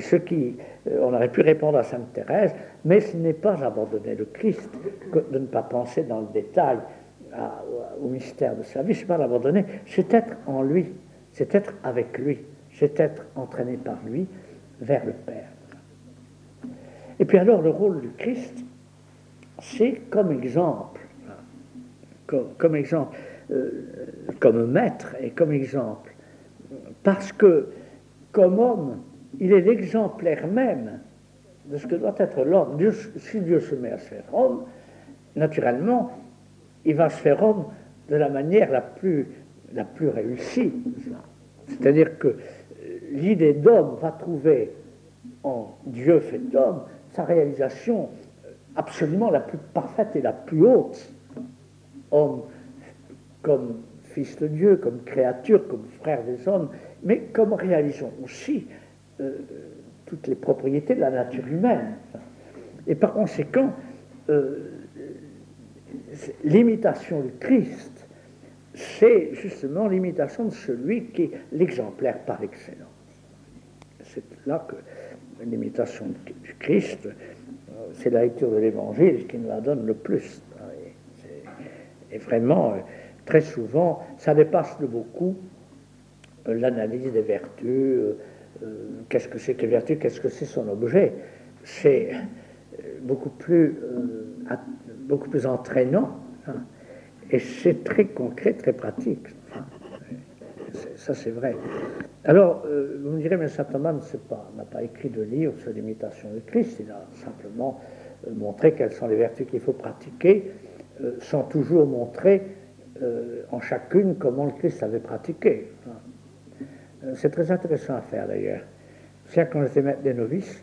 ce qui, euh, on aurait pu répondre à Sainte Thérèse, mais ce n'est pas abandonner le Christ de ne pas penser dans le détail au mystère de sa vie, c'est pas l'abandonner, c'est être en lui, c'est être avec lui, c'est être entraîné par lui vers le Père. Et puis alors le rôle du Christ, c'est comme exemple, comme, exemple, euh, comme maître et comme exemple, parce que comme homme, il est l'exemplaire même de ce que doit être l'homme. si Dieu se met à se faire homme, naturellement, il va se faire homme de la manière la plus, réussie. C'est-à-dire que euh, l'idée d'homme va trouver en Dieu fait homme sa réalisation euh, absolument la plus parfaite et la plus haute. Homme comme fils de Dieu, comme créature, comme frère des hommes, mais comme réalisons aussi euh, toutes les propriétés de la nature humaine. Et par conséquent, euh, l'imitation du Christ, c'est justement l'imitation de celui qui est l'exemplaire par excellence. C'est là que l'imitation du Christ, euh, c'est la lecture de l'Évangile qui nous la donne le plus. Et vraiment, très souvent, ça dépasse de beaucoup l'analyse des vertus, qu'est-ce que c'est que vertu, qu'est-ce que c'est son objet, c'est euh, beaucoup plus, euh, beaucoup plus entraînant hein. et c'est très concret, très pratique. Ça, c'est vrai. Alors, vous me direz, mais saint Thomas n'a pas écrit de livre sur l'imitation de Christ, il a simplement montré quelles sont les vertus qu'il faut pratiquer, sans toujours montrer en chacune comment le Christ avait pratiqué. Hein. Euh, c'est très intéressant à faire d'ailleurs. C'est quand j'étais maître des novices,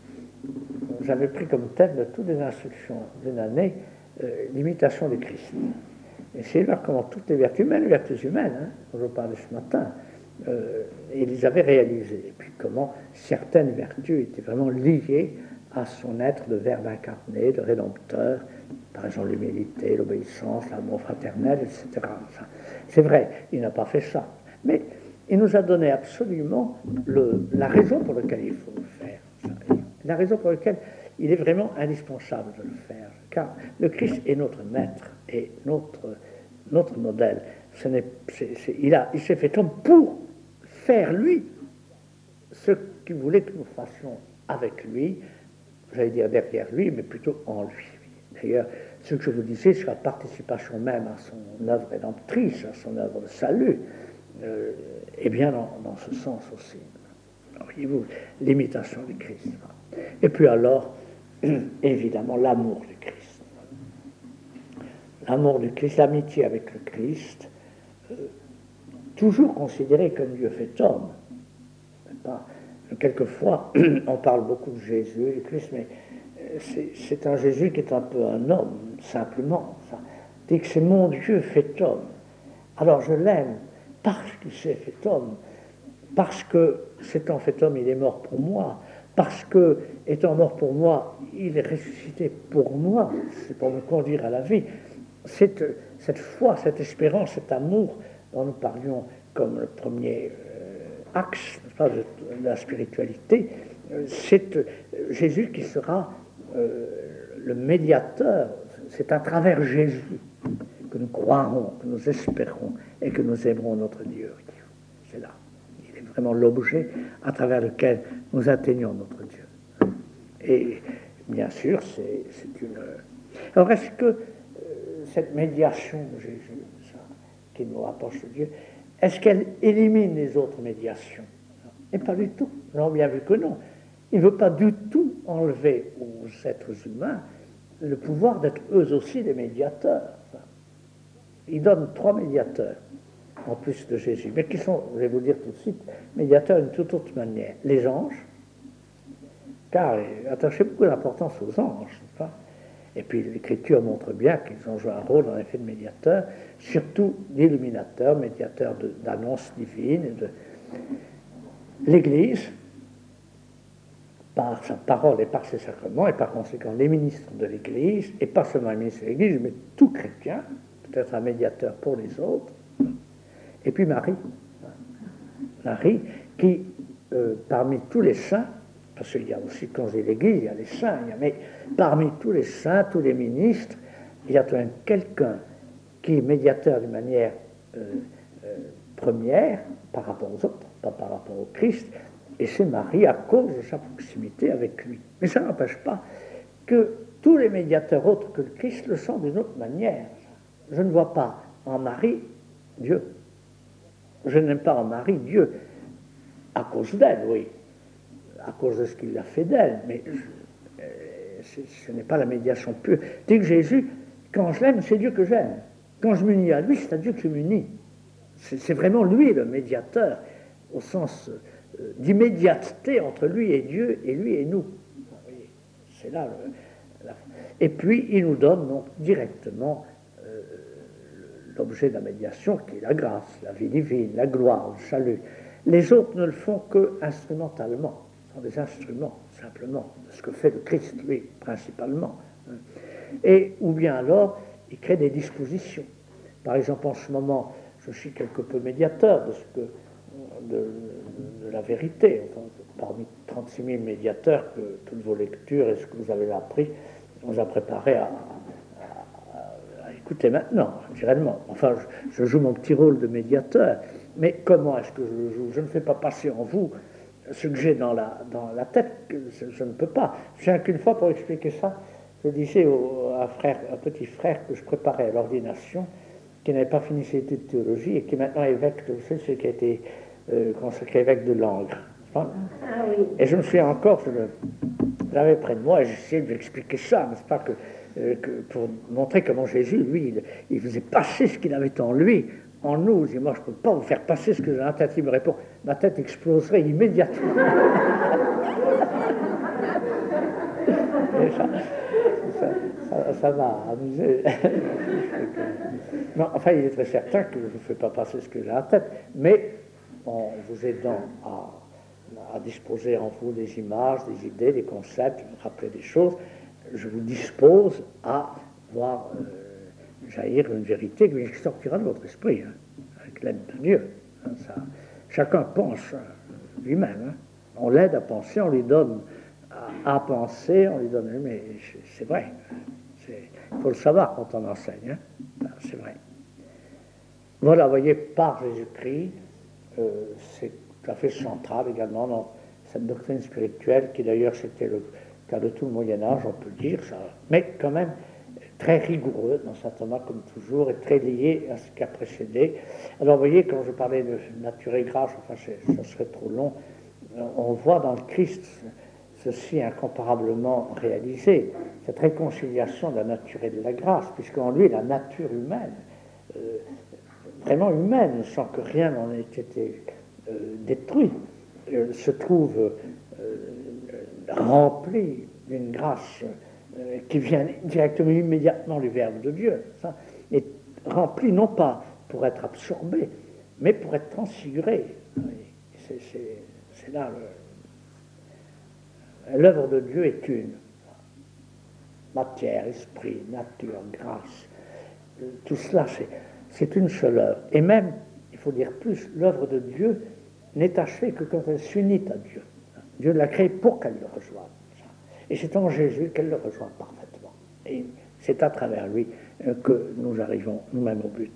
j'avais pris comme thème de toutes les instructions d'une année euh, l'imitation du Christ. Essayer de voir comment toutes les vertus humaines, les vertus humaines, hein, dont je parlais ce matin, euh, ils les avaient réalisées. Et puis comment certaines vertus étaient vraiment liées à son être de verbe incarné, de rédempteur, par exemple l'humilité, l'obéissance, l'amour fraternel, etc. C'est vrai, il n'a pas fait ça. Mais il nous a donné absolument la raison pour laquelle il faut le faire. La raison pour laquelle il est vraiment indispensable de le faire. Car le Christ est notre maître et notre, notre modèle. Ce il, a, il s'est fait homme pour faire lui ce qu'il voulait que nous fassions avec lui, j'allais dire derrière lui, mais plutôt en lui. D'ailleurs, ce que je vous disais sur la participation même à son œuvre rédemptrice, à son œuvre de salut, euh, et bien dans, ce sens aussi. Voyez-vous, l'imitation du Christ. Et puis alors, évidemment, l'amour du Christ. L'amour du Christ, l'amitié avec le Christ, euh, toujours considéré comme Dieu fait homme. Pas, quelquefois, on parle beaucoup de Jésus, du Christ, mais euh, c'est un Jésus qui est un peu un homme, simplement. Ça. Dit que c'est mon Dieu fait homme. Alors je l'aime parce qu'il s'est fait homme, parce que s'étant fait homme, il est mort pour moi, parce que, étant mort pour moi, il est ressuscité pour moi, c'est pour me conduire à la vie. Cette, foi, cette espérance, cet amour dont nous parlions comme le premier euh, axe de, la spiritualité, euh, c'est euh, Jésus qui sera le médiateur, c'est à travers Jésus que nous croirons, que nous espérons et que nous aimerons notre Dieu. C'est là. Il est vraiment l'objet à travers lequel nous atteignons notre Dieu. Et bien sûr, c'est une. Alors, est-ce que euh, cette médiation de Jésus, qui nous rapproche de Dieu, est-ce qu'elle élimine les autres médiations? Et pas du tout. Nous avons bien vu que non. Il ne veut pas du tout enlever aux êtres humains le pouvoir d'être eux aussi des médiateurs il donne trois médiateurs en plus de Jésus, mais qui sont, je vais vous dire tout de suite, médiateurs d'une toute autre manière. Les anges, car attachez beaucoup d'importance aux anges, pas? Et puis l'Écriture montre bien qu'ils ont joué un rôle en effet de médiateur, surtout d'illuminateur, médiateur d'annonce divine, et de l'Église, par sa parole et par ses sacrements, et par conséquent les ministres de l'Église, et pas seulement les ministres de l'Église, mais tout chrétien, peut-être un médiateur pour les autres. Et puis Marie, Marie, qui, euh, parmi tous les saints, parce qu'il y a aussi, quand j'ai l'Église, il y a les saints, mais parmi tous les saints, tous les ministres, il y a quelqu'un qui est médiateur d'une manière euh, euh, première par rapport aux autres, pas par rapport au Christ, et c'est Marie à cause de sa proximité avec lui. Mais ça n'empêche pas que tous les médiateurs autres que le Christ le sont d'une autre manière. Je ne vois pas en Marie Dieu. Je n'aime pas en Marie Dieu à cause d'elle, oui, à cause de ce qu'il a fait d'elle, mais euh, ce n'est pas la médiation pure. Dès que Jésus, quand je l'aime, c'est Dieu que j'aime. Quand je m'unis à lui, c'est à Dieu que je m'unis. C'est vraiment lui le médiateur, au sens euh, d'immédiateté entre lui et Dieu et lui et nous. C'est là. Et puis, il nous donne donc directement l'objet de la médiation qui est la grâce, la vie divine, la gloire, le salut. Les autres ne le font que instrumentalement, sont des instruments simplement de ce que fait le Christ, lui, principalement. Et ou bien alors, il crée des dispositions. Par exemple, en ce moment, je suis quelque peu médiateur de que de, la vérité. parmi 36 000 médiateurs que toutes vos lectures et ce que vous avez appris nous a préparé à, écouter maintenant, naturellement. Enfin, je, joue mon petit rôle de médiateur, mais comment est-ce que je le joue? Je ne fais pas passer en vous ce que j'ai dans la, dans la tête, je, ne peux pas. Je viens qu'une fois pour expliquer ça, je disais au, à, frère, un petit frère que je préparais à l'ordination, qui n'avait pas fini ses études de théologie et qui est maintenant évêque, ce qui a été euh, consacré évêque de Langres. Ah, et je me souviens encore, je l'avais près de moi et j'essayais de lui expliquer ça, n'est-ce pas, que, pour montrer comment Jésus, lui, il, faisait passer ce qu'il avait en lui, en nous. Et moi, je ne peux pas vous faire passer ce que j'ai dans la tête. Il me répond, ma tête exploserait immédiatement. ça, va amuser. non, enfin, il est très certain que je ne vous fais pas passer ce que j'ai dans la tête, mais en vous aidant à, disposer en vous des images, des idées, des concepts, rappeler des choses, je vous dispose à voir euh, jaillir une vérité qui sortira de votre esprit, hein, avec l'aide de Dieu. Hein, chacun pense lui-même. Hein. On l'aide à penser, on lui donne à, penser, on lui donne. Mais c'est vrai. Il faut le savoir quand on enseigne. C'est vrai. Voilà, vous voyez, par Jésus-Christ, euh, c'est tout à fait central également dans cette doctrine spirituelle, qui d'ailleurs c'était le cas de tout le Moyen Âge, on peut dire, ça, mais quand même très rigoureux dans saint Thomas comme toujours, et très lié à ce qui a précédé. Alors vous voyez, quand je parlais de nature et grâce, enfin ça serait trop long, on voit dans le Christ ceci incomparablement réalisé, cette réconciliation de la nature et de la grâce, puisqu'en lui, la nature humaine, euh, vraiment humaine, sans que rien n'en ait été euh, détruit, euh, se trouve rempli d'une grâce qui vient directement, immédiatement du Verbe de Dieu, ça, et rempli non pas pour être absorbé, mais pour être transfiguré. C'est là l'œuvre de Dieu est une. Matière, esprit, nature, grâce. Tout cela, c'est c'est une seule œuvre. Et même, il faut dire plus, l'œuvre de Dieu n'est achevée que quand elle s'unit à Dieu. Dieu l'a créée pour qu'elle le rejoigne. Et c'est en Jésus qu'elle le rejoint parfaitement. Et c'est à travers lui euh, que nous arrivons nous-mêmes au but.